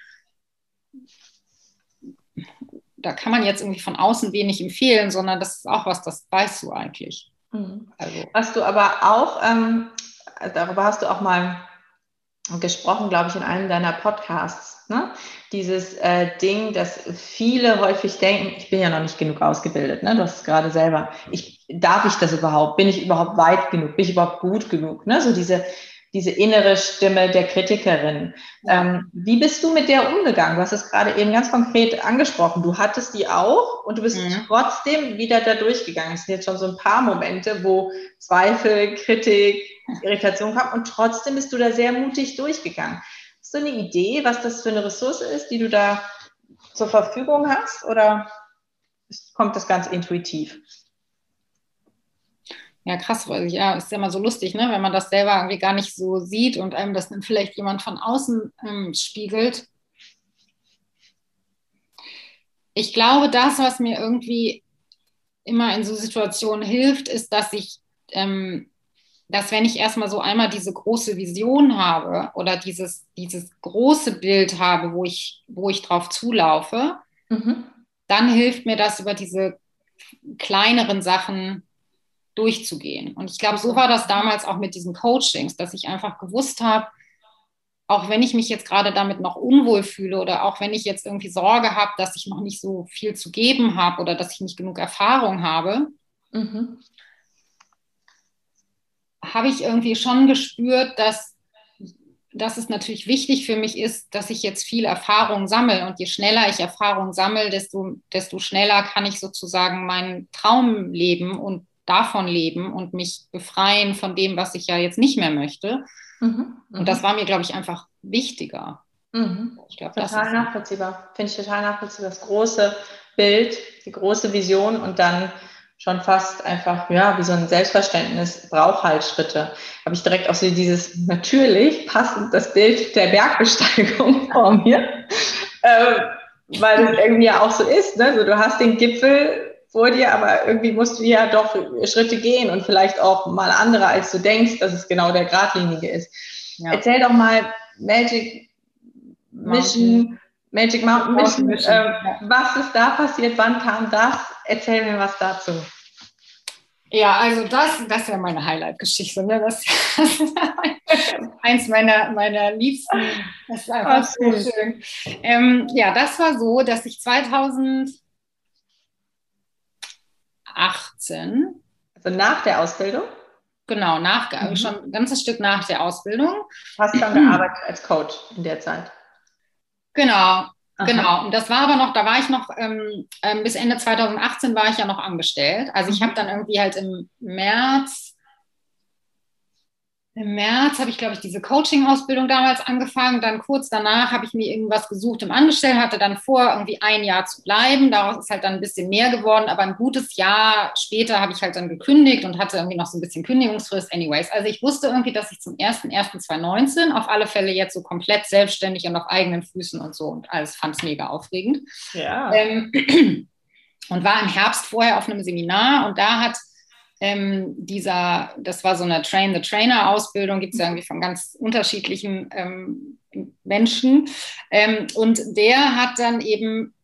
da kann man jetzt irgendwie von außen wenig empfehlen, sondern das ist auch was, das weißt du eigentlich. Mhm. Also. Hast du aber auch, ähm, darüber hast du auch mal gesprochen, glaube ich, in einem deiner Podcasts. Ne? Dieses äh, Ding, dass viele häufig denken, ich bin ja noch nicht genug ausgebildet. Ne? Du hast es gerade selber. Ich, darf ich das überhaupt? Bin ich überhaupt weit genug? Bin ich überhaupt gut genug? Ne? So diese, diese innere Stimme der Kritikerin. Ähm, wie bist du mit der umgegangen? Du hast es gerade eben ganz konkret angesprochen. Du hattest die auch und du bist mhm. trotzdem wieder da durchgegangen. Es sind jetzt schon so ein paar Momente, wo Zweifel, Kritik, Irritation kam und trotzdem bist du da sehr mutig durchgegangen. Hast du eine Idee, was das für eine Ressource ist, die du da zur Verfügung hast oder kommt das ganz intuitiv? Ja, krass, weil ja, ist ja immer so lustig, ne? wenn man das selber irgendwie gar nicht so sieht und einem das vielleicht jemand von außen ähm, spiegelt. Ich glaube, das, was mir irgendwie immer in so Situationen hilft, ist, dass ich, ähm, dass wenn ich erstmal so einmal diese große Vision habe oder dieses, dieses große Bild habe, wo ich, wo ich drauf zulaufe, mhm. dann hilft mir das über diese kleineren Sachen durchzugehen. Und ich glaube, so war das damals auch mit diesen Coachings, dass ich einfach gewusst habe, auch wenn ich mich jetzt gerade damit noch unwohl fühle oder auch wenn ich jetzt irgendwie Sorge habe, dass ich noch nicht so viel zu geben habe oder dass ich nicht genug Erfahrung habe, mhm. habe ich irgendwie schon gespürt, dass, dass es natürlich wichtig für mich ist, dass ich jetzt viel Erfahrung sammle. Und je schneller ich Erfahrung sammle, desto, desto schneller kann ich sozusagen meinen Traum leben und davon leben und mich befreien von dem, was ich ja jetzt nicht mehr möchte. Mhm, und das mhm. war mir, glaube ich, einfach wichtiger. Mhm. Ich glaub, total nachvollziehbar. Finde ich total nachvollziehbar. Das große Bild, die große Vision und dann schon fast einfach, ja, wie so ein Selbstverständnis braucht halt Schritte. Habe ich direkt auch so dieses natürlich passend das Bild der Bergbesteigung vor mir, äh, weil es irgendwie ja auch so ist. Ne? So, du hast den Gipfel vor dir, aber irgendwie musst du ja doch Schritte gehen und vielleicht auch mal andere, als du denkst, dass es genau der Gradlinige ist. Ja. Erzähl doch mal Magic Mission, Magic Mountain Mission, Mission. Äh, was ist da passiert, wann kam das? Erzähl mir was dazu. Ja, also das, das ist ja meine Highlight-Geschichte. Ne? Das, das, ist eins meiner, meiner Liebsten. Das ist einfach so schön. Ähm, ja, das war so, dass ich 2000 18. Also nach der Ausbildung? Genau, nach, mhm. schon ein ganzes Stück nach der Ausbildung. Hast du dann gearbeitet als Coach in der Zeit? Genau, Aha. Genau, und das war aber noch, da war ich noch, ähm, ähm, bis Ende 2018 war ich ja noch angestellt. Also ich mhm. habe dann irgendwie halt im März im März habe ich, glaube ich, diese Coaching-Ausbildung damals angefangen. Dann kurz danach habe ich mir irgendwas gesucht im Angestellten, hatte dann vor, irgendwie ein Jahr zu bleiben. Daraus ist halt dann ein bisschen mehr geworden. Aber ein gutes Jahr später habe ich halt dann gekündigt und hatte irgendwie noch so ein bisschen Kündigungsfrist. Anyways, also ich wusste irgendwie, dass ich zum 1.1.2019 auf alle Fälle jetzt so komplett selbstständig und auf eigenen Füßen und so und alles fand es mega aufregend. Ja. Ähm, und war im Herbst vorher auf einem Seminar und da hat ähm, dieser, das war so eine Train-the-Trainer-Ausbildung, gibt es ja irgendwie von ganz unterschiedlichen ähm, Menschen. Ähm, und der hat dann eben,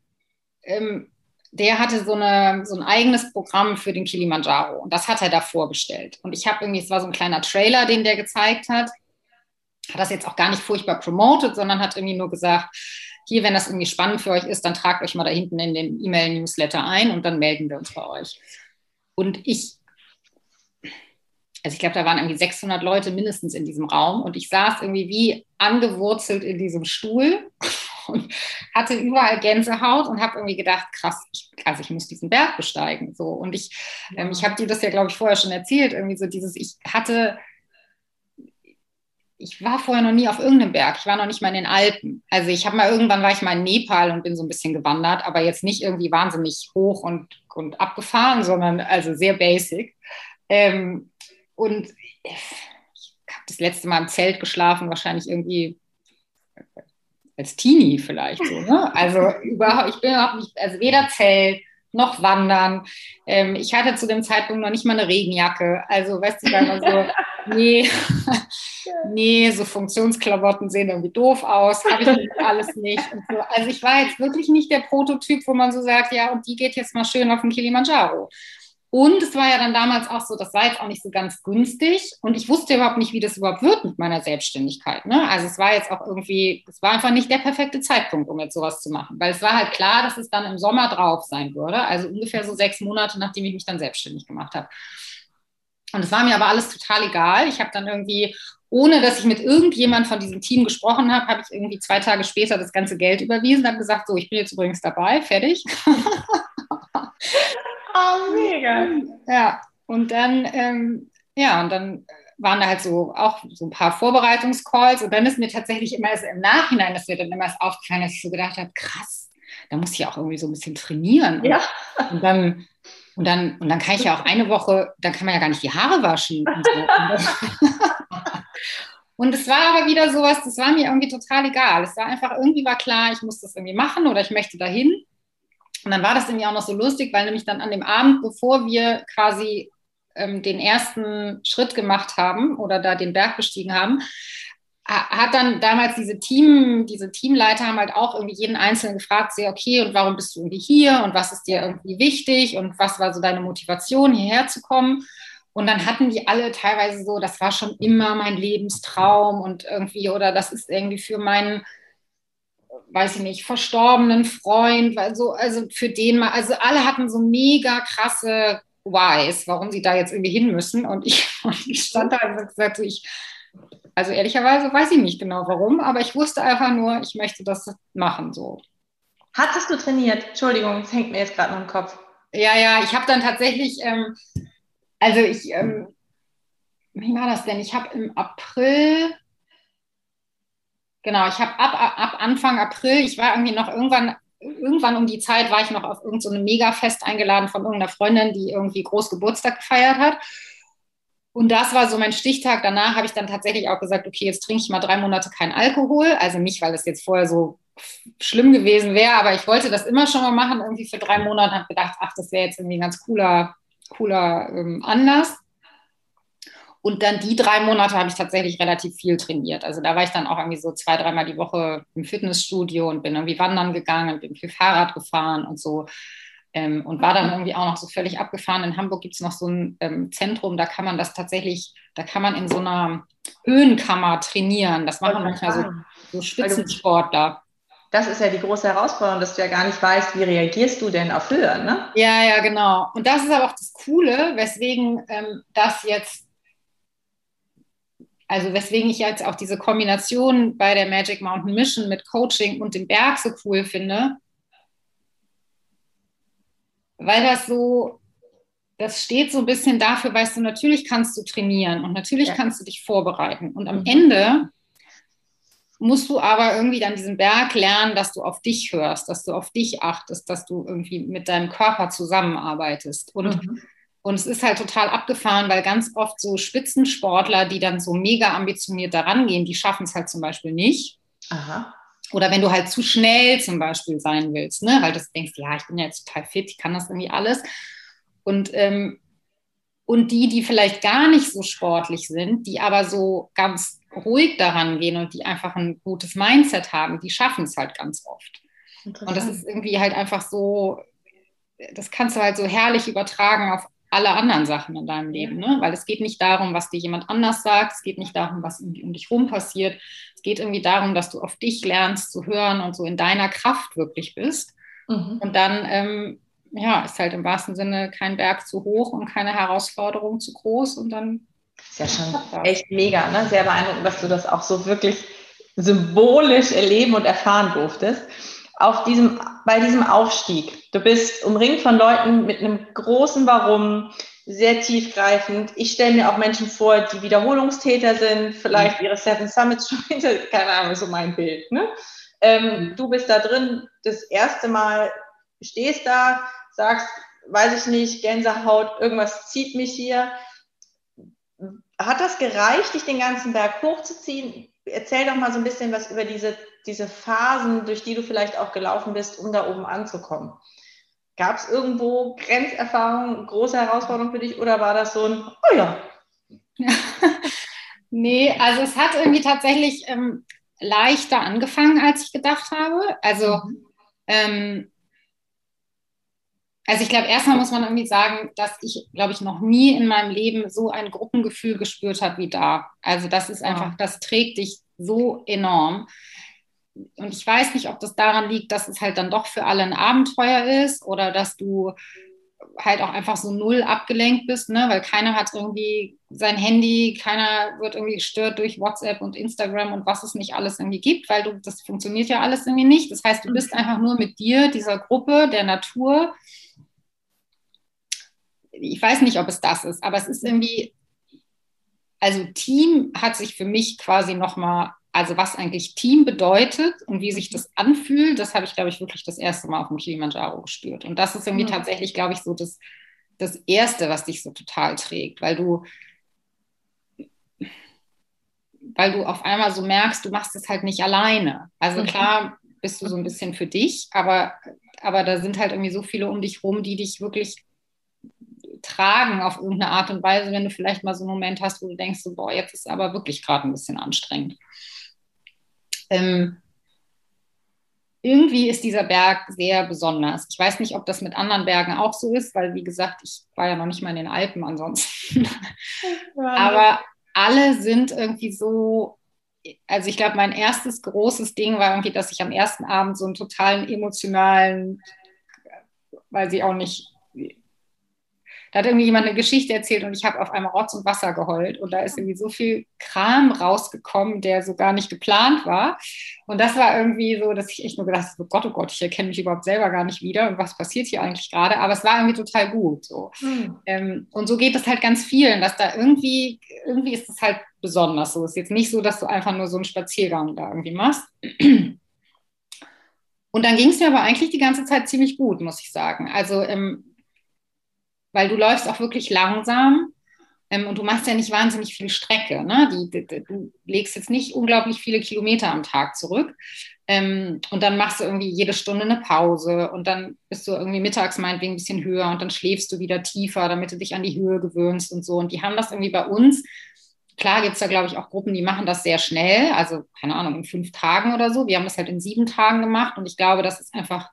ähm, der hatte so, eine, so ein eigenes Programm für den Kilimanjaro und das hat er da vorgestellt. Und ich habe irgendwie, es war so ein kleiner Trailer, den der gezeigt hat, hat das jetzt auch gar nicht furchtbar promotet, sondern hat irgendwie nur gesagt, hier, wenn das irgendwie spannend für euch ist, dann tragt euch mal da hinten in den E-Mail-Newsletter ein und dann melden wir uns bei euch. Und ich also ich glaube, da waren irgendwie 600 Leute mindestens in diesem Raum und ich saß irgendwie wie angewurzelt in diesem Stuhl und hatte überall Gänsehaut und habe irgendwie gedacht, krass, ich, also ich muss diesen Berg besteigen. So und ich, ähm, ich habe dir das ja, glaube ich, vorher schon erzählt, irgendwie so dieses, ich hatte ich war vorher noch nie auf irgendeinem Berg. Ich war noch nicht mal in den Alpen. Also ich habe mal irgendwann war ich mal in Nepal und bin so ein bisschen gewandert, aber jetzt nicht irgendwie wahnsinnig hoch und, und abgefahren, sondern also sehr basic. Ähm, und ich habe das letzte Mal im Zelt geschlafen, wahrscheinlich irgendwie als Teenie vielleicht so. Ne? Also überhaupt, ich bin überhaupt nicht, also weder Zelt noch wandern. Ähm, ich hatte zu dem Zeitpunkt noch nicht mal eine Regenjacke. Also, weißt du, dann so, nee, nee, so Funktionsklamotten sehen irgendwie doof aus, habe ich alles nicht. So. Also ich war jetzt wirklich nicht der Prototyp, wo man so sagt, ja, und die geht jetzt mal schön auf den Kilimanjaro. Und es war ja dann damals auch so, das war jetzt auch nicht so ganz günstig. Und ich wusste überhaupt nicht, wie das überhaupt wird mit meiner Selbstständigkeit. Ne? Also es war jetzt auch irgendwie, es war einfach nicht der perfekte Zeitpunkt, um jetzt sowas zu machen. Weil es war halt klar, dass es dann im Sommer drauf sein würde. Also ungefähr so sechs Monate, nachdem ich mich dann selbstständig gemacht habe. Und es war mir aber alles total egal. Ich habe dann irgendwie, ohne dass ich mit irgendjemand von diesem Team gesprochen habe, habe ich irgendwie zwei Tage später das ganze Geld überwiesen, habe gesagt, so, ich bin jetzt übrigens dabei, fertig. Oh, mega. Ja, und dann, ähm, ja, und dann waren da halt so auch so ein paar Vorbereitungscalls und dann ist mir tatsächlich immer erst im Nachhinein, dass mir dann immer erst aufgefallen, dass ich so gedacht habe, krass, da muss ich ja auch irgendwie so ein bisschen trainieren. Ja. Und dann, und dann, und dann kann ich ja auch eine Woche, dann kann man ja gar nicht die Haare waschen. Und, so. und es war aber wieder sowas, das war mir irgendwie total egal. Es war einfach, irgendwie war klar, ich muss das irgendwie machen oder ich möchte dahin. Und dann war das irgendwie auch noch so lustig, weil nämlich dann an dem Abend, bevor wir quasi ähm, den ersten Schritt gemacht haben oder da den Berg bestiegen haben, hat dann damals diese Team, diese Teamleiter haben halt auch irgendwie jeden Einzelnen gefragt, sehr okay, und warum bist du irgendwie hier und was ist dir irgendwie wichtig und was war so deine Motivation, hierher zu kommen? Und dann hatten die alle teilweise so, das war schon immer mein Lebenstraum und irgendwie, oder das ist irgendwie für meinen weiß ich nicht, verstorbenen Freund, also, also für den mal, also alle hatten so mega krasse Whys, warum sie da jetzt irgendwie hin müssen. Und ich, und ich stand da und gesagt, so ich, also ehrlicherweise weiß ich nicht genau warum, aber ich wusste einfach nur, ich möchte das machen so. Hattest du trainiert? Entschuldigung, es hängt mir jetzt gerade noch im Kopf. Ja, ja, ich habe dann tatsächlich, ähm, also ich, ähm, wie war das denn? Ich habe im April Genau, ich habe ab, ab Anfang April, ich war irgendwie noch irgendwann, irgendwann um die Zeit war ich noch auf irgendein so Mega-Fest eingeladen von irgendeiner Freundin, die irgendwie groß Geburtstag gefeiert hat. Und das war so mein Stichtag. Danach habe ich dann tatsächlich auch gesagt, okay, jetzt trinke ich mal drei Monate kein Alkohol. Also nicht, weil das jetzt vorher so schlimm gewesen wäre, aber ich wollte das immer schon mal machen, irgendwie für drei Monate. Habe gedacht, ach, das wäre jetzt irgendwie ein ganz cooler, cooler ähm, Anlass. Und dann die drei Monate habe ich tatsächlich relativ viel trainiert. Also da war ich dann auch irgendwie so zwei, dreimal die Woche im Fitnessstudio und bin irgendwie wandern gegangen, bin viel Fahrrad gefahren und so. Ähm, und war dann irgendwie auch noch so völlig abgefahren. In Hamburg gibt es noch so ein ähm, Zentrum, da kann man das tatsächlich, da kann man in so einer Höhenkammer trainieren. Das machen manchmal so, so Spitzensportler. Das ist ja die große Herausforderung, dass du ja gar nicht weißt, wie reagierst du denn auf Höhe, ne? Ja, ja, genau. Und das ist aber auch das Coole, weswegen ähm, das jetzt also weswegen ich jetzt auch diese Kombination bei der Magic Mountain Mission mit Coaching und dem Berg so cool finde, weil das so, das steht so ein bisschen dafür, weißt du, natürlich kannst du trainieren und natürlich ja. kannst du dich vorbereiten. Und am mhm. Ende musst du aber irgendwie an diesem Berg lernen, dass du auf dich hörst, dass du auf dich achtest, dass du irgendwie mit deinem Körper zusammenarbeitest. Und mhm. Und es ist halt total abgefahren, weil ganz oft so Spitzensportler, die dann so mega ambitioniert daran gehen, die schaffen es halt zum Beispiel nicht. Aha. Oder wenn du halt zu schnell zum Beispiel sein willst, ne? weil du denkst, ja, ich bin ja jetzt total fit, ich kann das irgendwie alles. Und, ähm, und die, die vielleicht gar nicht so sportlich sind, die aber so ganz ruhig daran gehen und die einfach ein gutes Mindset haben, die schaffen es halt ganz oft. Und das ist irgendwie halt einfach so, das kannst du halt so herrlich übertragen auf alle anderen Sachen in deinem Leben. Ne? Weil es geht nicht darum, was dir jemand anders sagt, es geht nicht darum, was um dich rum passiert. Es geht irgendwie darum, dass du auf dich lernst zu hören und so in deiner Kraft wirklich bist. Mhm. Und dann ähm, ja, ist halt im wahrsten Sinne kein Berg zu hoch und keine Herausforderung zu groß und dann Ist ja schon echt mega, ne? Sehr beeindruckend, dass du das auch so wirklich symbolisch erleben und erfahren durftest. Auf diesem, bei diesem Aufstieg. Du bist umringt von Leuten mit einem großen Warum, sehr tiefgreifend. Ich stelle mir auch Menschen vor, die Wiederholungstäter sind, vielleicht ihre Seven Summits schon hinter, keine Ahnung, so mein Bild. Ne? Ähm, mhm. du bist da drin, das erste Mal stehst da, sagst, weiß ich nicht, Gänsehaut, irgendwas zieht mich hier. Hat das gereicht, dich den ganzen Berg hochzuziehen? Erzähl doch mal so ein bisschen was über diese, diese Phasen, durch die du vielleicht auch gelaufen bist, um da oben anzukommen. Gab es irgendwo Grenzerfahrungen, große Herausforderungen für dich oder war das so ein, oh ja? nee, also es hat irgendwie tatsächlich ähm, leichter angefangen, als ich gedacht habe. Also, ähm, also ich glaube, erstmal muss man irgendwie sagen, dass ich, glaube ich, noch nie in meinem Leben so ein Gruppengefühl gespürt habe wie da. Also das ist einfach, das trägt dich so enorm und ich weiß nicht, ob das daran liegt, dass es halt dann doch für alle ein Abenteuer ist oder dass du halt auch einfach so null abgelenkt bist, ne? weil keiner hat irgendwie sein Handy, keiner wird irgendwie gestört durch WhatsApp und Instagram und was es nicht alles irgendwie gibt, weil du, das funktioniert ja alles irgendwie nicht. Das heißt, du bist einfach nur mit dir, dieser Gruppe, der Natur. Ich weiß nicht, ob es das ist, aber es ist irgendwie, also Team hat sich für mich quasi nochmal also was eigentlich Team bedeutet und wie sich das anfühlt, das habe ich, glaube ich, wirklich das erste Mal auf dem Kilimanjaro gespürt. Und das ist irgendwie mhm. tatsächlich, glaube ich, so das, das Erste, was dich so total trägt, weil du, weil du auf einmal so merkst, du machst es halt nicht alleine. Also mhm. klar bist du so ein bisschen für dich, aber, aber da sind halt irgendwie so viele um dich rum, die dich wirklich tragen auf irgendeine Art und Weise, wenn du vielleicht mal so einen Moment hast, wo du denkst, so, boah, jetzt ist aber wirklich gerade ein bisschen anstrengend ähm, irgendwie ist dieser Berg sehr besonders. Ich weiß nicht, ob das mit anderen Bergen auch so ist, weil, wie gesagt, ich war ja noch nicht mal in den Alpen ansonsten. Aber alle sind irgendwie so, also ich glaube, mein erstes großes Ding war irgendwie, dass ich am ersten Abend so einen totalen emotionalen, weiß ich auch nicht, da hat irgendwie jemand eine Geschichte erzählt und ich habe auf einmal Rotz und Wasser geheult. Und da ist irgendwie so viel Kram rausgekommen, der so gar nicht geplant war. Und das war irgendwie so, dass ich echt nur gedacht habe, oh Gott, oh Gott, ich erkenne mich überhaupt selber gar nicht wieder und was passiert hier eigentlich gerade. Aber es war irgendwie total gut. So. Mhm. Ähm, und so geht es halt ganz vielen, dass da irgendwie, irgendwie ist es halt besonders so. Es ist jetzt nicht so, dass du einfach nur so einen Spaziergang da irgendwie machst. Und dann ging es mir aber eigentlich die ganze Zeit ziemlich gut, muss ich sagen. Also ähm, weil du läufst auch wirklich langsam ähm, und du machst ja nicht wahnsinnig viel Strecke. Ne? Die, die, du legst jetzt nicht unglaublich viele Kilometer am Tag zurück. Ähm, und dann machst du irgendwie jede Stunde eine Pause und dann bist du irgendwie mittags meinetwegen ein bisschen höher und dann schläfst du wieder tiefer, damit du dich an die Höhe gewöhnst und so. Und die haben das irgendwie bei uns. Klar gibt es da, glaube ich, auch Gruppen, die machen das sehr schnell, also keine Ahnung, in fünf Tagen oder so. Wir haben das halt in sieben Tagen gemacht und ich glaube, das ist einfach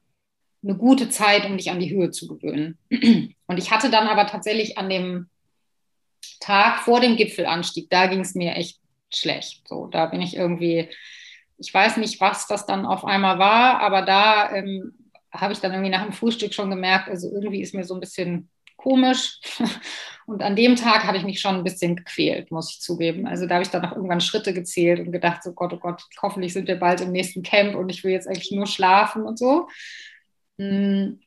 eine gute Zeit, um dich an die Höhe zu gewöhnen. Und ich hatte dann aber tatsächlich an dem Tag vor dem Gipfelanstieg, da ging es mir echt schlecht. So, da bin ich irgendwie, ich weiß nicht, was das dann auf einmal war, aber da ähm, habe ich dann irgendwie nach dem Frühstück schon gemerkt, also irgendwie ist mir so ein bisschen komisch. Und an dem Tag habe ich mich schon ein bisschen gequält, muss ich zugeben. Also da habe ich dann noch irgendwann Schritte gezählt und gedacht, so Gott, oh Gott, hoffentlich sind wir bald im nächsten Camp und ich will jetzt eigentlich nur schlafen und so. Mm.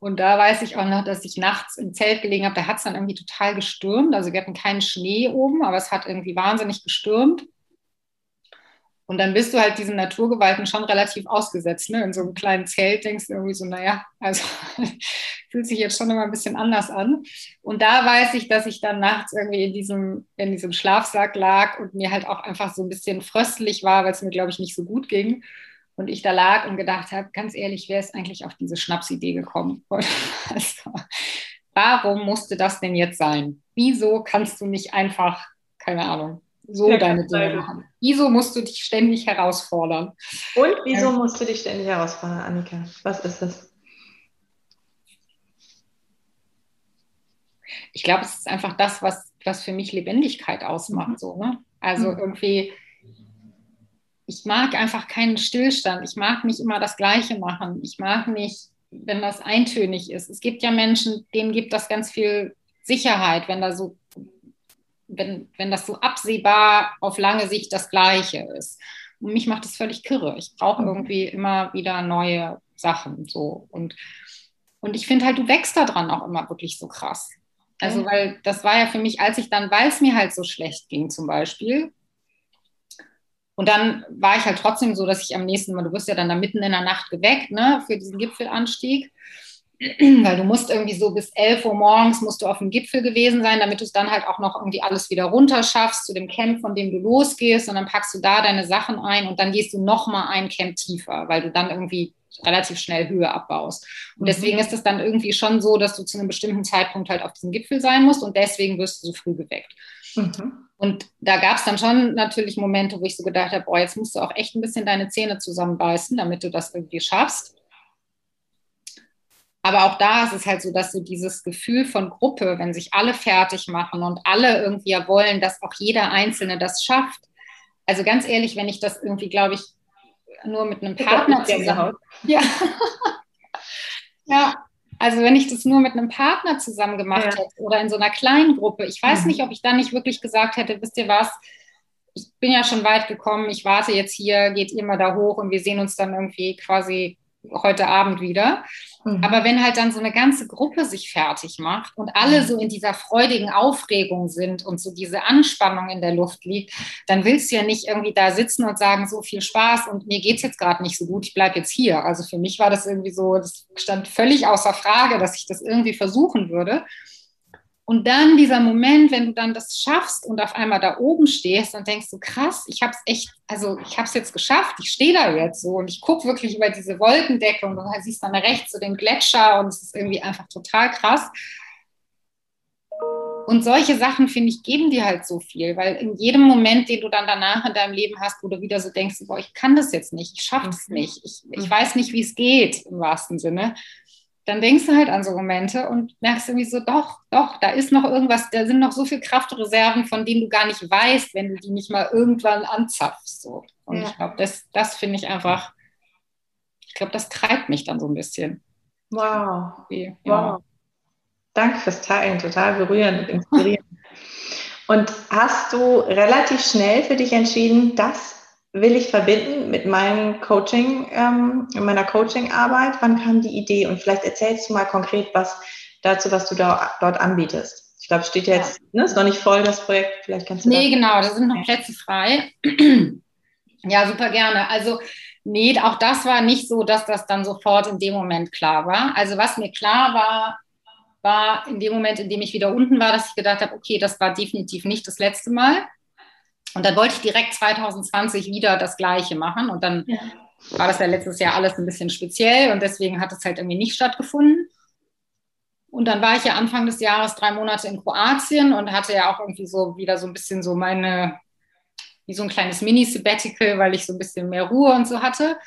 Und da weiß ich auch noch, dass ich nachts im Zelt gelegen habe. Da hat es dann irgendwie total gestürmt. Also wir hatten keinen Schnee oben, aber es hat irgendwie wahnsinnig gestürmt. Und dann bist du halt diesen Naturgewalten schon relativ ausgesetzt. Ne? In so einem kleinen Zelt denkst du irgendwie so, naja, also fühlt sich jetzt schon immer ein bisschen anders an. Und da weiß ich, dass ich dann nachts irgendwie in diesem, in diesem Schlafsack lag und mir halt auch einfach so ein bisschen fröstlich war, weil es mir, glaube ich, nicht so gut ging und ich da lag und gedacht habe, ganz ehrlich, wer ist eigentlich auf diese Schnapsidee gekommen? Also, warum musste das denn jetzt sein? Wieso kannst du nicht einfach, keine Ahnung, so ja, deine Dinge machen? Wieso musst du dich ständig herausfordern? Und wieso ähm, musst du dich ständig herausfordern, Annika? Was ist das? Ich glaube, es ist einfach das, was, was für mich Lebendigkeit ausmacht. Mhm. So, ne? Also mhm. irgendwie ich mag einfach keinen Stillstand. Ich mag nicht immer das Gleiche machen. Ich mag nicht, wenn das eintönig ist. Es gibt ja Menschen, denen gibt das ganz viel Sicherheit, wenn da so wenn, wenn das so absehbar auf lange Sicht das Gleiche ist. Und mich macht das völlig kirre. Ich brauche irgendwie immer wieder neue Sachen. So. Und, und ich finde halt, du wächst daran auch immer wirklich so krass. Also, weil das war ja für mich, als ich dann, weil es mir halt so schlecht ging, zum Beispiel. Und dann war ich halt trotzdem so, dass ich am nächsten Mal, du wirst ja dann da mitten in der Nacht geweckt, ne, für diesen Gipfelanstieg. Weil du musst irgendwie so bis 11 Uhr morgens musst du auf dem Gipfel gewesen sein, damit du es dann halt auch noch irgendwie alles wieder runterschaffst zu dem Camp, von dem du losgehst. Und dann packst du da deine Sachen ein und dann gehst du nochmal ein Camp tiefer, weil du dann irgendwie relativ schnell Höhe abbaust. Und mhm. deswegen ist es dann irgendwie schon so, dass du zu einem bestimmten Zeitpunkt halt auf diesem Gipfel sein musst und deswegen wirst du so früh geweckt. Mhm. Und da gab es dann schon natürlich Momente, wo ich so gedacht habe, boah, jetzt musst du auch echt ein bisschen deine Zähne zusammenbeißen, damit du das irgendwie schaffst. Aber auch da ist es halt so, dass du dieses Gefühl von Gruppe, wenn sich alle fertig machen und alle irgendwie ja wollen, dass auch jeder Einzelne das schafft. Also ganz ehrlich, wenn ich das irgendwie, glaube ich, nur mit einem Partner zusammen. Ja. ja, also wenn ich das nur mit einem Partner zusammen gemacht ja. hätte oder in so einer kleinen Gruppe, ich weiß mhm. nicht, ob ich dann nicht wirklich gesagt hätte, wisst ihr was, ich bin ja schon weit gekommen, ich warte jetzt hier, geht ihr mal da hoch und wir sehen uns dann irgendwie quasi heute Abend wieder. Mhm. Aber wenn halt dann so eine ganze Gruppe sich fertig macht und alle mhm. so in dieser freudigen Aufregung sind und so diese Anspannung in der Luft liegt, dann willst du ja nicht irgendwie da sitzen und sagen, so viel Spaß und mir geht es jetzt gerade nicht so gut, ich bleibe jetzt hier. Also für mich war das irgendwie so, das stand völlig außer Frage, dass ich das irgendwie versuchen würde. Und dann dieser Moment, wenn du dann das schaffst und auf einmal da oben stehst und denkst so, krass, ich habe es echt, also ich habe es jetzt geschafft, ich stehe da jetzt so und ich gucke wirklich über diese Wolkendecke und du siehst dann rechts so den Gletscher und es ist irgendwie einfach total krass. Und solche Sachen, finde ich, geben dir halt so viel, weil in jedem Moment, den du dann danach in deinem Leben hast, wo du wieder so denkst, boah, ich kann das jetzt nicht, ich schaffe es mhm. nicht, ich, ich mhm. weiß nicht, wie es geht im wahrsten Sinne, dann denkst du halt an so Momente und merkst irgendwie so, doch, doch, da ist noch irgendwas, da sind noch so viel Kraftreserven, von denen du gar nicht weißt, wenn du die nicht mal irgendwann anzapfst. So. Und ja. ich glaube, das, das finde ich einfach, ich glaube, das treibt mich dann so ein bisschen. Wow. Ja. wow. Danke fürs Teilen, total berührend und inspirierend. und hast du relativ schnell für dich entschieden, das will ich verbinden mit meinem Coaching, ähm, meiner Coaching-Arbeit? Wann kam die Idee? Und vielleicht erzählst du mal konkret was dazu, was du da, dort anbietest. Ich glaube, steht ja jetzt, ne, ist noch nicht voll das Projekt. Vielleicht kannst du. Nee, genau, da sind noch Plätze frei. ja, super gerne. Also, nee, auch das war nicht so, dass das dann sofort in dem Moment klar war. Also, was mir klar war, war in dem Moment, in dem ich wieder unten war, dass ich gedacht habe, okay, das war definitiv nicht das letzte Mal. Und dann wollte ich direkt 2020 wieder das Gleiche machen. Und dann ja. war das ja letztes Jahr alles ein bisschen speziell und deswegen hat es halt irgendwie nicht stattgefunden. Und dann war ich ja Anfang des Jahres drei Monate in Kroatien und hatte ja auch irgendwie so wieder so ein bisschen so meine, wie so ein kleines Mini-Sabbatical, weil ich so ein bisschen mehr Ruhe und so hatte.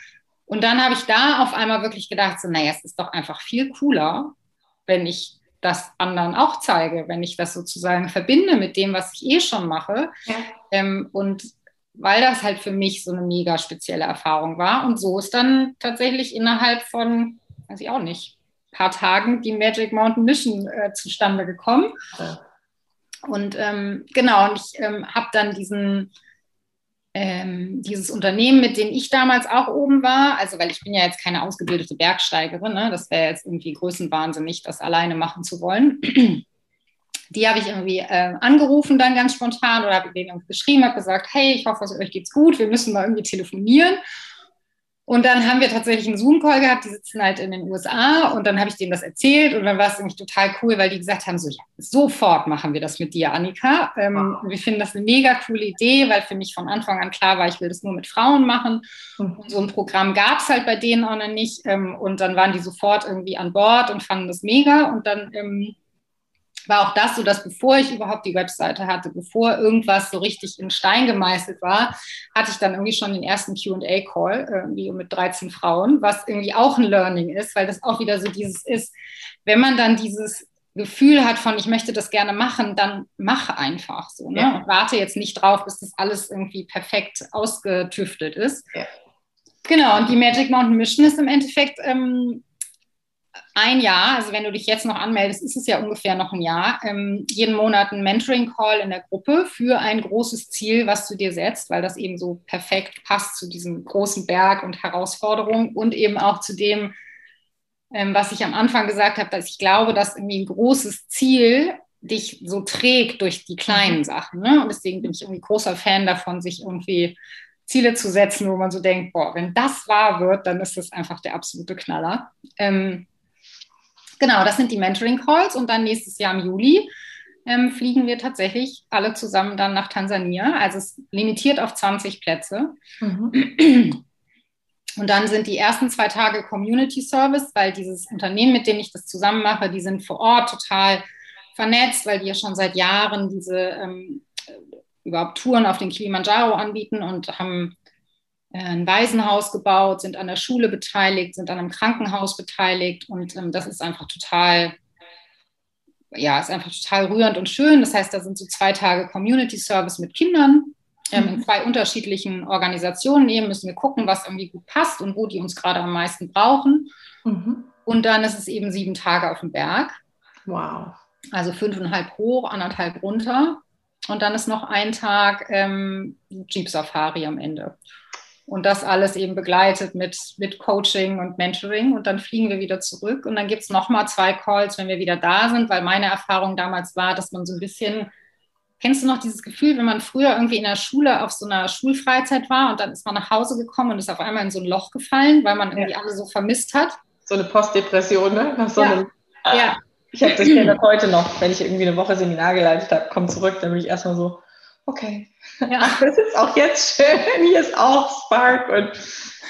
Und dann habe ich da auf einmal wirklich gedacht, so, naja, es ist doch einfach viel cooler, wenn ich das anderen auch zeige, wenn ich das sozusagen verbinde mit dem, was ich eh schon mache. Ja. Ähm, und weil das halt für mich so eine mega spezielle Erfahrung war. Und so ist dann tatsächlich innerhalb von, weiß ich auch nicht, ein paar Tagen die Magic Mountain Mission äh, zustande gekommen. Ja. Und ähm, genau, und ich ähm, habe dann diesen ähm, dieses Unternehmen, mit dem ich damals auch oben war, also weil ich bin ja jetzt keine ausgebildete Bergsteigerin, ne? das wäre jetzt irgendwie größenwahnsinnig, das alleine machen zu wollen. Die habe ich irgendwie äh, angerufen dann ganz spontan oder habe denen geschrieben, habe gesagt, hey, ich hoffe, euch geht's gut, wir müssen mal irgendwie telefonieren. Und dann haben wir tatsächlich einen Zoom-Call gehabt, die sitzen halt in den USA und dann habe ich denen das erzählt und dann war es nämlich total cool, weil die gesagt haben, so ja, sofort machen wir das mit dir, Annika. Ähm, wow. Wir finden das eine mega coole Idee, weil für mich von Anfang an klar war, ich will das nur mit Frauen machen. Mhm. Und so ein Programm gab es halt bei denen auch noch nicht ähm, und dann waren die sofort irgendwie an Bord und fanden das mega und dann ähm, war auch das so, dass bevor ich überhaupt die Webseite hatte, bevor irgendwas so richtig in Stein gemeißelt war, hatte ich dann irgendwie schon den ersten QA-Call, irgendwie mit 13 Frauen, was irgendwie auch ein Learning ist, weil das auch wieder so dieses ist, wenn man dann dieses Gefühl hat von, ich möchte das gerne machen, dann mach einfach so. Ne? Ja. Und warte jetzt nicht drauf, bis das alles irgendwie perfekt ausgetüftelt ist. Ja. Genau, und die Magic Mountain Mission ist im Endeffekt ähm, ein Jahr, also wenn du dich jetzt noch anmeldest, ist es ja ungefähr noch ein Jahr, ähm, jeden Monat ein Mentoring-Call in der Gruppe für ein großes Ziel, was du dir setzt, weil das eben so perfekt passt zu diesem großen Berg und Herausforderung und eben auch zu dem, ähm, was ich am Anfang gesagt habe, dass ich glaube, dass irgendwie ein großes Ziel dich so trägt durch die kleinen mhm. Sachen. Ne? Und deswegen bin ich irgendwie großer Fan davon, sich irgendwie Ziele zu setzen, wo man so denkt, boah, wenn das wahr wird, dann ist das einfach der absolute Knaller. Ähm, genau, das sind die Mentoring-Calls und dann nächstes Jahr im Juli ähm, fliegen wir tatsächlich alle zusammen dann nach Tansania. Also es limitiert auf 20 Plätze. Mhm. Und dann sind die ersten zwei Tage Community Service, weil dieses Unternehmen, mit dem ich das zusammen mache, die sind vor Ort total vernetzt, weil die ja schon seit Jahren diese ähm, überhaupt Touren auf den Kilimanjaro anbieten und haben ein Waisenhaus gebaut, sind an der Schule beteiligt, sind an einem Krankenhaus beteiligt und ähm, das ist einfach total, ja, ist einfach total rührend und schön. Das heißt, da sind so zwei Tage Community Service mit Kindern ähm, in mhm. zwei unterschiedlichen Organisationen. Eben müssen wir gucken, was irgendwie gut passt und wo die uns gerade am meisten brauchen. Mhm. Und dann ist es eben sieben Tage auf dem Berg. Wow. Also fünfeinhalb hoch, anderthalb runter. Und dann ist noch ein Tag ähm, Jeep Safari am Ende. Und das alles eben begleitet mit, mit Coaching und Mentoring. Und dann fliegen wir wieder zurück. Und dann gibt es nochmal zwei Calls, wenn wir wieder da sind, weil meine Erfahrung damals war, dass man so ein bisschen, kennst du noch dieses Gefühl, wenn man früher irgendwie in der Schule auf so einer Schulfreizeit war und dann ist man nach Hause gekommen und ist auf einmal in so ein Loch gefallen, weil man irgendwie ja. alle so vermisst hat? So eine Postdepression, ne? Nach so ja. einem, ja. Ich habe das heute noch, wenn ich irgendwie eine Woche Seminar geleitet habe, komm zurück, dann bin ich erstmal so, okay, ja. das ist auch jetzt schön, hier ist auch Spark und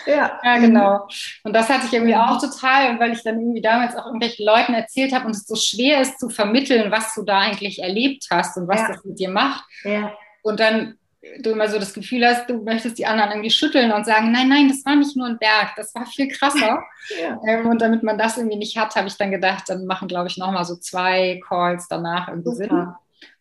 ja. ja, genau. Und das hatte ich irgendwie auch total, weil ich dann irgendwie damals auch irgendwelchen Leuten erzählt habe und es so schwer ist zu vermitteln, was du da eigentlich erlebt hast und was ja. das mit dir macht. Ja. Und dann du immer so das Gefühl hast, du möchtest die anderen irgendwie schütteln und sagen, nein, nein, das war nicht nur ein Berg, das war viel krasser. Ja. Ähm, und damit man das irgendwie nicht hat, habe ich dann gedacht, dann machen, glaube ich, nochmal so zwei Calls danach irgendwie Super. Sinn.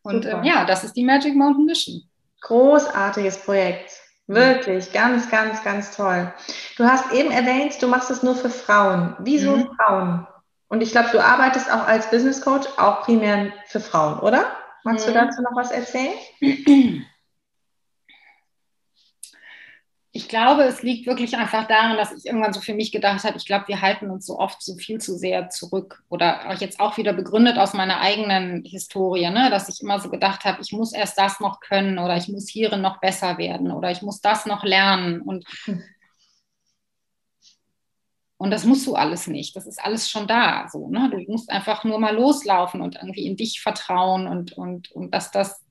Und ähm, ja, das ist die Magic Mountain Mission. Großartiges Projekt. Wirklich, ganz, ganz, ganz toll. Du hast eben erwähnt, du machst es nur für Frauen. Wieso mhm. Frauen? Und ich glaube, du arbeitest auch als Business Coach auch primär für Frauen, oder? Magst mhm. du dazu noch was erzählen? ich glaube, es liegt wirklich einfach daran, dass ich irgendwann so für mich gedacht habe, ich glaube, wir halten uns so oft so viel zu sehr zurück. Oder jetzt auch wieder begründet aus meiner eigenen Historie, ne? dass ich immer so gedacht habe, ich muss erst das noch können oder ich muss hierin noch besser werden oder ich muss das noch lernen. Und, und das musst du alles nicht. Das ist alles schon da. So, ne? Du musst einfach nur mal loslaufen und irgendwie in dich vertrauen und, und, und dass das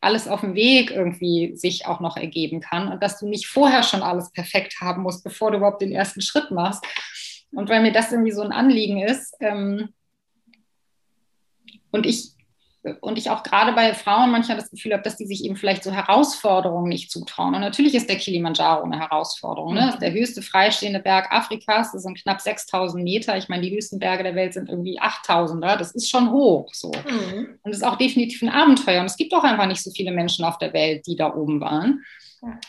alles auf dem Weg irgendwie sich auch noch ergeben kann und dass du nicht vorher schon alles perfekt haben musst, bevor du überhaupt den ersten Schritt machst. Und weil mir das irgendwie so ein Anliegen ist ähm, und ich und ich auch gerade bei Frauen manchmal das Gefühl habe, dass die sich eben vielleicht so Herausforderungen nicht zutrauen. Und natürlich ist der Kilimanjaro eine Herausforderung. Ne? Das ist der höchste freistehende Berg Afrikas. Das sind knapp 6000 Meter. Ich meine, die höchsten Berge der Welt sind irgendwie 8000er. Das ist schon hoch. So. Mhm. Und es ist auch definitiv ein Abenteuer. Und es gibt auch einfach nicht so viele Menschen auf der Welt, die da oben waren.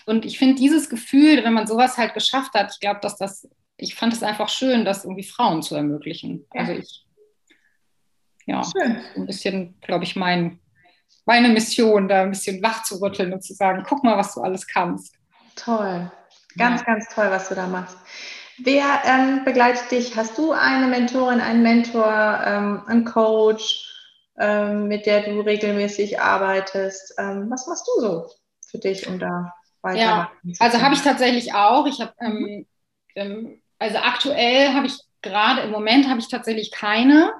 Und ich finde dieses Gefühl, wenn man sowas halt geschafft hat, ich glaube, dass das, ich fand es einfach schön, das irgendwie Frauen zu ermöglichen. Also ich ja, Schön. ein bisschen, glaube ich, mein, meine Mission, da ein bisschen wach zu rütteln und zu sagen, guck mal, was du alles kannst. Toll. Ganz, ja. ganz toll, was du da machst. Wer ähm, begleitet dich? Hast du eine Mentorin, einen Mentor, ähm, einen Coach, ähm, mit der du regelmäßig arbeitest? Ähm, was machst du so für dich, um da weiter? Ja, also habe ich tatsächlich auch. Ich habe, ähm, ähm, also aktuell habe ich gerade im Moment habe ich tatsächlich keine.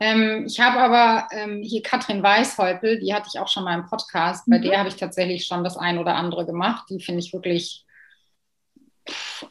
Ähm, ich habe aber ähm, hier Katrin Weißhäupel, die hatte ich auch schon mal im Podcast. Bei mhm. der habe ich tatsächlich schon das ein oder andere gemacht. Die finde ich wirklich,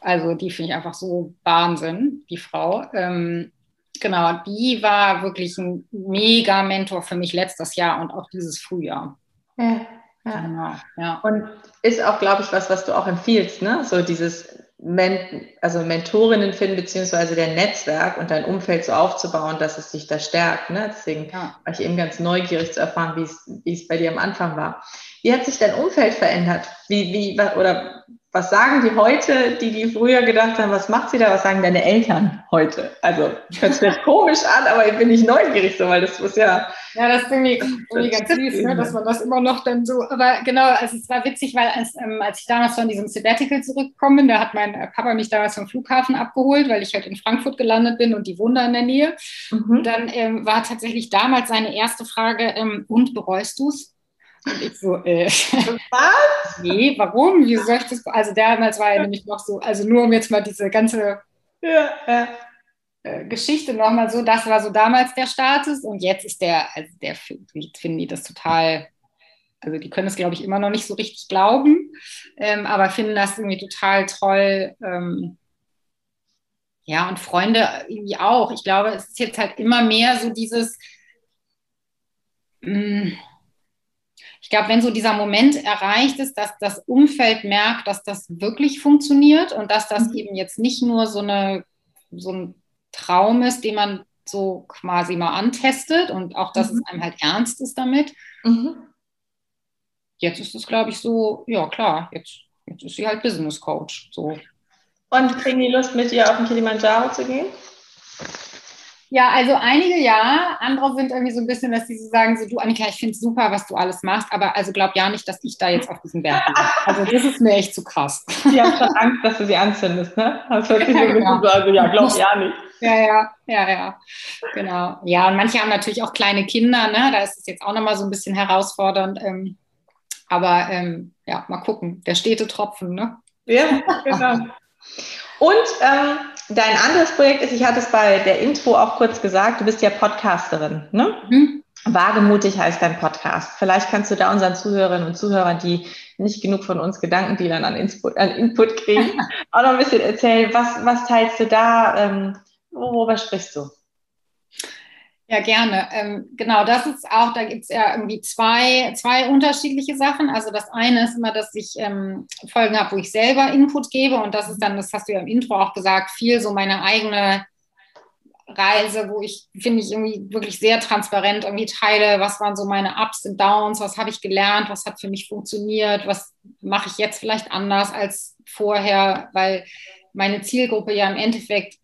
also die finde ich einfach so Wahnsinn, die Frau. Ähm, genau, die war wirklich ein mega Mentor für mich letztes Jahr und auch dieses Frühjahr. Ja, ja. Genau, ja. Und ist auch, glaube ich, was, was du auch empfiehlst, ne? So dieses Men also Mentorinnen finden, beziehungsweise der Netzwerk und dein Umfeld so aufzubauen, dass es dich da stärkt. Ne? Deswegen ja. war ich eben ganz neugierig zu erfahren, wie es, wie es bei dir am Anfang war. Wie hat sich dein Umfeld verändert? Wie, wie, oder was sagen die heute, die, die früher gedacht haben, was macht sie da, was sagen deine Eltern heute? Also, ich hört sich komisch an, aber ich bin nicht neugierig so, weil das muss ja. Ja, das ist irgendwie, irgendwie ganz süß, ne, dass man das immer noch dann so, aber genau, also es war witzig, weil als, ähm, als ich damals von diesem Sabbatical zurückgekommen bin, da hat mein äh, Papa mich damals vom Flughafen abgeholt, weil ich halt in Frankfurt gelandet bin und die Wunder in der Nähe. Mhm. Und dann ähm, war tatsächlich damals seine erste Frage, ähm, und bereust du es? Und ich so, äh, was? nee, warum? Wie soll ich das? Also damals war er nämlich noch so, also nur um jetzt mal diese ganze ja, ja. Äh, Geschichte nochmal so, das war so damals der Status und jetzt ist der, also der finden die das total, also die können es glaube ich immer noch nicht so richtig glauben, ähm, aber finden das irgendwie total toll. Ähm, ja, und Freunde irgendwie auch. Ich glaube, es ist jetzt halt immer mehr so dieses, mh, mm, ich glaube, wenn so dieser Moment erreicht ist, dass das Umfeld merkt, dass das wirklich funktioniert und dass das mhm. eben jetzt nicht nur so, eine, so ein Traum ist, den man so quasi mal antestet und auch, dass mhm. es einem halt ernst ist damit. Mhm. Jetzt ist es, glaube ich, so, ja klar, jetzt, jetzt ist sie halt Business Coach. So. Und kriegen die Lust, mit ihr auf den Kilimanjaro zu gehen? Ja, also einige ja, andere sind irgendwie so ein bisschen, dass sie so sagen, so du Annika, ich finde es super, was du alles machst, aber also glaub ja nicht, dass ich da jetzt auf diesem Berg bin. Also das ist mir echt zu krass. Die haben schon Angst, dass du sie anzündest, ne? Das hört sich so ein bisschen so, also ja, glaub ja nicht. Ja, ja, ja, ja, genau. Ja, und manche haben natürlich auch kleine Kinder, ne? Da ist es jetzt auch nochmal so ein bisschen herausfordernd. Ähm, aber ähm, ja, mal gucken, der stete Tropfen, ne? Ja, genau. Und ähm, dein anderes Projekt ist, ich hatte es bei der Intro auch kurz gesagt, du bist ja Podcasterin, ne? Mhm. Wagemutig heißt dein Podcast. Vielleicht kannst du da unseren Zuhörerinnen und Zuhörern, die nicht genug von uns Gedankendealern an Input, an Input kriegen, auch noch ein bisschen erzählen, was, was teilst du da, ähm, worüber sprichst du? Ja, gerne. Ähm, genau, das ist auch, da gibt es ja irgendwie zwei, zwei unterschiedliche Sachen. Also das eine ist immer, dass ich ähm, Folgen habe, wo ich selber Input gebe und das ist dann, das hast du ja im Intro auch gesagt, viel so meine eigene Reise, wo ich, finde ich, irgendwie wirklich sehr transparent irgendwie teile, was waren so meine Ups und Downs, was habe ich gelernt, was hat für mich funktioniert, was mache ich jetzt vielleicht anders als vorher, weil meine Zielgruppe ja im Endeffekt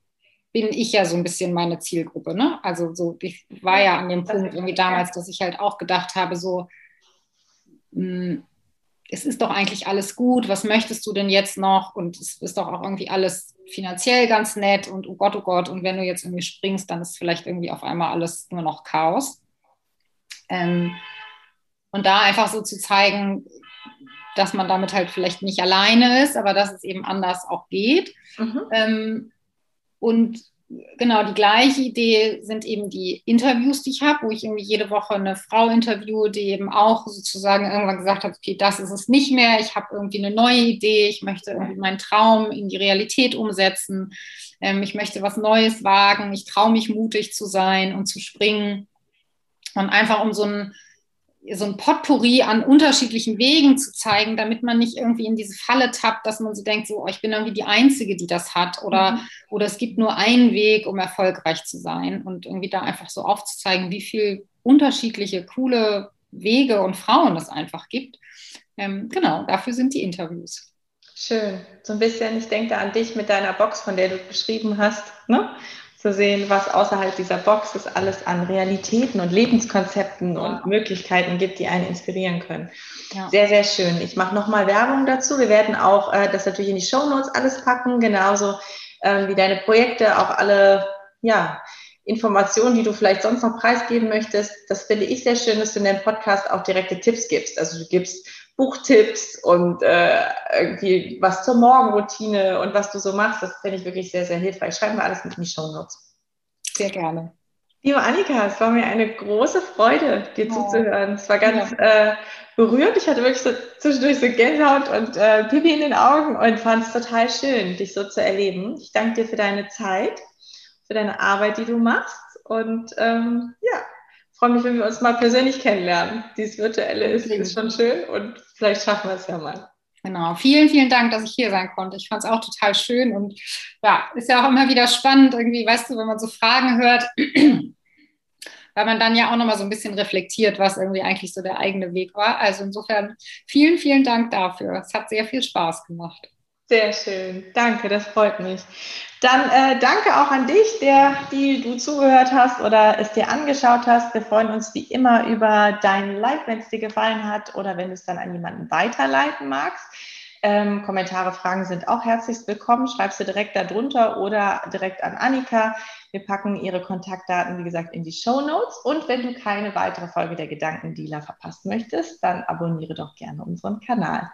bin ich ja so ein bisschen meine Zielgruppe. Ne? Also so, ich war ja an dem Punkt irgendwie damals, dass ich halt auch gedacht habe, so, mh, hm, es ist doch eigentlich alles gut, was möchtest du denn jetzt noch? Und es ist doch auch irgendwie alles finanziell ganz nett und oh Gott, oh Gott, und wenn du jetzt irgendwie springst, dann ist vielleicht irgendwie auf einmal alles nur noch Chaos. Ähm, und da einfach so zu zeigen, dass man damit halt vielleicht nicht alleine ist, aber dass es eben anders auch geht. Mhm. Ähm, und genau die gleiche Idee sind eben die Interviews, die ich habe, wo ich irgendwie jede Woche eine Frau interviewe, die eben auch sozusagen irgendwann gesagt hat, okay, das ist es nicht mehr, ich habe irgendwie eine neue Idee, ich möchte irgendwie meinen Traum in die Realität umsetzen, ähm, ich möchte was Neues wagen, ich traue mich mutig zu sein und zu springen. Und einfach um so ein so ein Potpourri an unterschiedlichen Wegen zu zeigen, damit man nicht irgendwie in diese Falle tappt, dass man so denkt, so, oh, ich bin irgendwie die Einzige, die das hat oder, mhm. oder es gibt nur einen Weg, um erfolgreich zu sein und irgendwie da einfach so aufzuzeigen, wie viel unterschiedliche, coole Wege und Frauen es einfach gibt. Ähm, genau, dafür sind die Interviews. Schön. So ein bisschen, ich denke an dich mit deiner Box, von der du beschrieben hast. Ne? Zu sehen, was außerhalb dieser Box es alles an Realitäten und Lebenskonzepten und Möglichkeiten gibt, die einen inspirieren können. Ja. Sehr, sehr schön. Ich mache nochmal Werbung dazu. Wir werden auch äh, das natürlich in die Show Notes alles packen, genauso äh, wie deine Projekte, auch alle, ja, Informationen, die du vielleicht sonst noch preisgeben möchtest. Das finde ich sehr schön, dass du in deinem Podcast auch direkte Tipps gibst. Also du gibst Buchtipps und äh, irgendwie was zur Morgenroutine und was du so machst. Das finde ich wirklich sehr, sehr hilfreich. Schreiben wir alles mit in die Show Notes. Sehr gerne. Liebe Annika, es war mir eine große Freude, dir oh. zuzuhören. Es war ganz ja. äh, berührend. Ich hatte wirklich so zwischendurch so Gänsehaut und äh, Pipi in den Augen und fand es total schön, dich so zu erleben. Ich danke dir für deine Zeit, für deine Arbeit, die du machst. Und ähm, ja, freue mich, wenn wir uns mal persönlich kennenlernen. Dieses Virtuelle ist, ist schon schön und vielleicht schaffen wir es ja mal. Genau, vielen, vielen Dank, dass ich hier sein konnte. Ich fand es auch total schön und ja, ist ja auch immer wieder spannend, irgendwie, weißt du, wenn man so Fragen hört, weil man dann ja auch nochmal so ein bisschen reflektiert, was irgendwie eigentlich so der eigene Weg war. Also insofern vielen, vielen Dank dafür. Es hat sehr viel Spaß gemacht. Sehr schön. Danke, das freut mich. Dann äh, danke auch an dich, der, die du zugehört hast oder es dir angeschaut hast. Wir freuen uns wie immer über dein Like, wenn es dir gefallen hat oder wenn du es dann an jemanden weiterleiten magst. Ähm, Kommentare, Fragen sind auch herzlichst willkommen. Schreibst du direkt darunter oder direkt an Annika. Wir packen ihre Kontaktdaten, wie gesagt, in die Show Notes. Und wenn du keine weitere Folge der Gedankendealer verpassen möchtest, dann abonniere doch gerne unseren Kanal.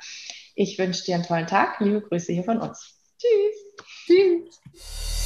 Ich wünsche dir einen tollen Tag. Liebe Grüße hier von uns. Tschüss. Tschüss.